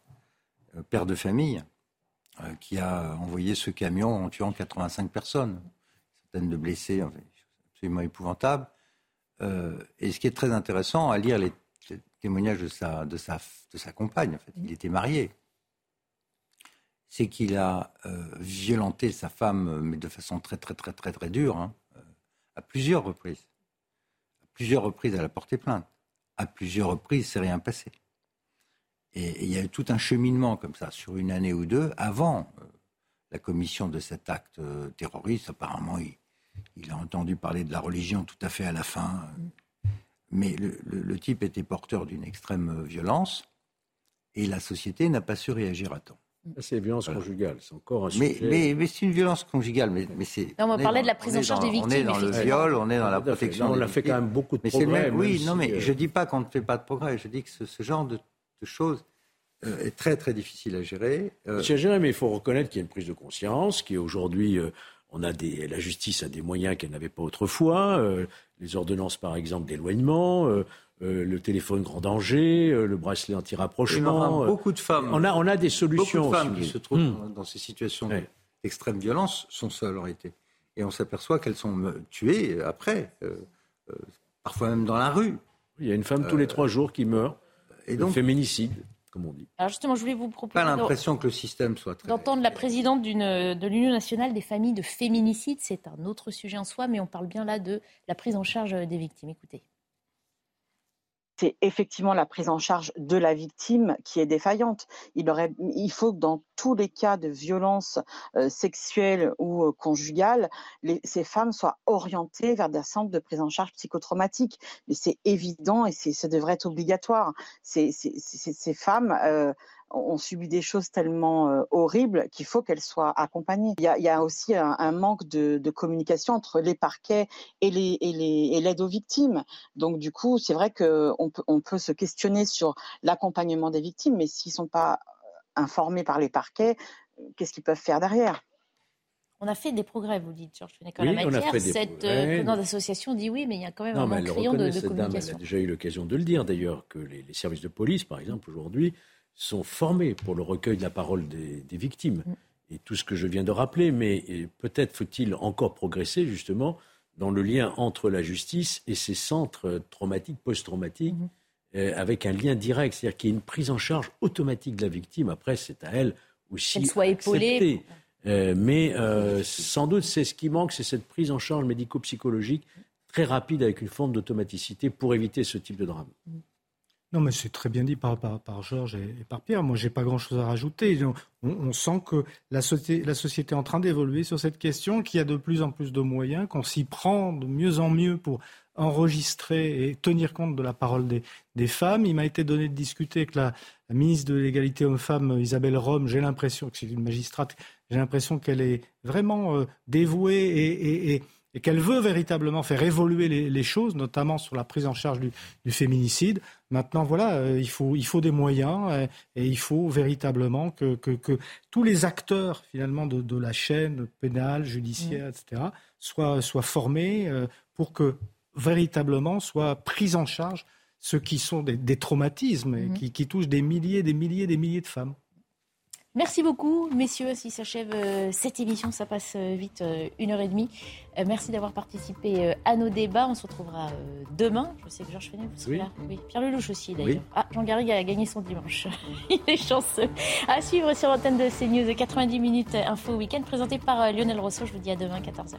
père de famille, qui a envoyé ce camion en tuant 85 personnes, certaines de blessés, absolument épouvantable. Euh, et ce qui est très intéressant à lire les, témoignages de sa, de, sa, de sa compagne, en fait, il était marié, c'est qu'il a euh, violenté sa femme, mais de façon très très très très très dure, hein, euh, à plusieurs reprises. À plusieurs reprises, elle a porté plainte. À plusieurs reprises, c'est rien passé. Et, il y a eu tout un cheminement comme ça, sur une année ou deux, avant la commission de cet acte terroriste. Apparemment, il, il a entendu parler de la religion tout à fait à la fin. Mais le, type était porteur d'une extrême violence et la société n'a pas su réagir à temps. C'est violence conjugale, c'est encore un sujet. Mais, mais, c'est une violence conjugale, mais, mais c'est. on parlait de la prise en charge des victimes. On est dans le viol, on est dans la protection. on a fait quand même beaucoup de progrès. oui, non, mais euh, je ne dis pas qu'on ne fait pas de progrès. Je dis que ce, genre de, choses euh, est très très difficile à gérer. Euh... à gérer, mais il faut reconnaître qu'il y a une prise de conscience, qui aujourd'hui euh, on a des, la justice a des moyens qu'elle n'avait pas autrefois, euh, les ordonnances par exemple d'éloignement, euh, euh, le téléphone grand danger, le bracelet anti-rapprochement. beaucoup de femmes. On a, on a des solutions. Beaucoup de femmes qui se trouvent hmm. dans, ces situations d'extrême violence sont seules en réalité. Et on s'aperçoit qu'elles sont tuées après, parfois même dans la rue. Il y a une femme tous les trois jours qui meurt. Et donc, féminicide comme on dit. Alors justement, je voulais vous proposer. Pas l'impression que le système soit très. D'entendre la présidente de l'Union nationale des familles de féminicide, c'est un autre sujet en soi, mais on parle bien là de la prise en charge des victimes. Écoutez c'est effectivement la prise en charge de la victime qui est défaillante. Il, faut que dans tous les cas de violence euh, sexuelle ou euh, conjugale, ces femmes soient orientées vers des centres de prise en charge psychotraumatique. Mais c'est évident et ça devrait être obligatoire. Ces femmes euh, ont subi des choses tellement euh, horribles qu'il faut qu'elles soient accompagnées. Il y a, aussi un, manque de, communication entre les parquets et l'aide les, et aux victimes. Donc du coup, c'est vrai qu'on peut, on peut se questionner sur l'accompagnement des victimes, mais s'ils ne sont pas euh, informés par les parquets, qu'est-ce qu'ils peuvent faire derrière? On a fait des progrès, vous dites, Georges Fenech, en la matière. Cette euh, d'association dit oui, mais il y a quand même un manque de, de communication. elle a déjà eu l'occasion de le dire, d'ailleurs, que les, services de police, par exemple, aujourd'hui, sont formés pour le recueil de la parole des, victimes. Mm. Et tout ce que je viens de rappeler, mais peut-être faut-il encore progresser, justement, dans le lien entre la justice et ces centres traumatiques, post-traumatiques, mm-hmm. euh, avec un lien direct, c'est-à-dire qu'il y ait une prise en charge automatique de la victime. Après, c'est à elle aussi. Qu'elle soit épaulée. Euh, mais euh, sans doute, c'est ce qui manque, c'est cette prise en charge médico-psychologique très rapide avec une forme d'automaticité pour éviter ce type de drame. Non, mais c'est très bien dit par, Georges et, par Pierre. Moi, j'ai pas grand-chose à rajouter. On, sent que la société, est en train d'évoluer sur cette question, qu'il y a de plus en plus de moyens, qu'on s'y prend de mieux en mieux pour enregistrer et tenir compte de la parole des, femmes. Il m'a été donné de discuter avec la, ministre de l'égalité hommes-femmes, Isabelle Rome. J'ai l'impression que c'est une magistrate. J'ai l'impression qu'elle est vraiment euh, dévouée et, qu'elle veut véritablement faire évoluer les, choses, notamment sur la prise en charge du, féminicide. Maintenant, voilà, euh, il, faut, il faut des moyens euh, et il faut véritablement que, que, tous les acteurs finalement de, de la chaîne pénale, judiciaire, mmh. etc., soient, soient formés pour que véritablement soient pris en charge ceux qui sont des, traumatismes et mhm. qui, touchent des milliers, des milliers, des milliers de femmes. Merci beaucoup, messieurs. Ainsi s'achève euh, cette émission. Ça passe euh, vite, euh, une heure et demie. merci d'avoir participé à nos débats. On se retrouvera demain. Je sais que Georges Fenech, vous serez là. Oui. Pierre Lelouch aussi, d'ailleurs. Ah, Jean Garrigue a gagné son dimanche. (laughs) Il est chanceux. À suivre sur l'antenne de CNews 90 minutes Info Week-end, présenté par Lionel Rousseau. Je vous dis à demain, 14h.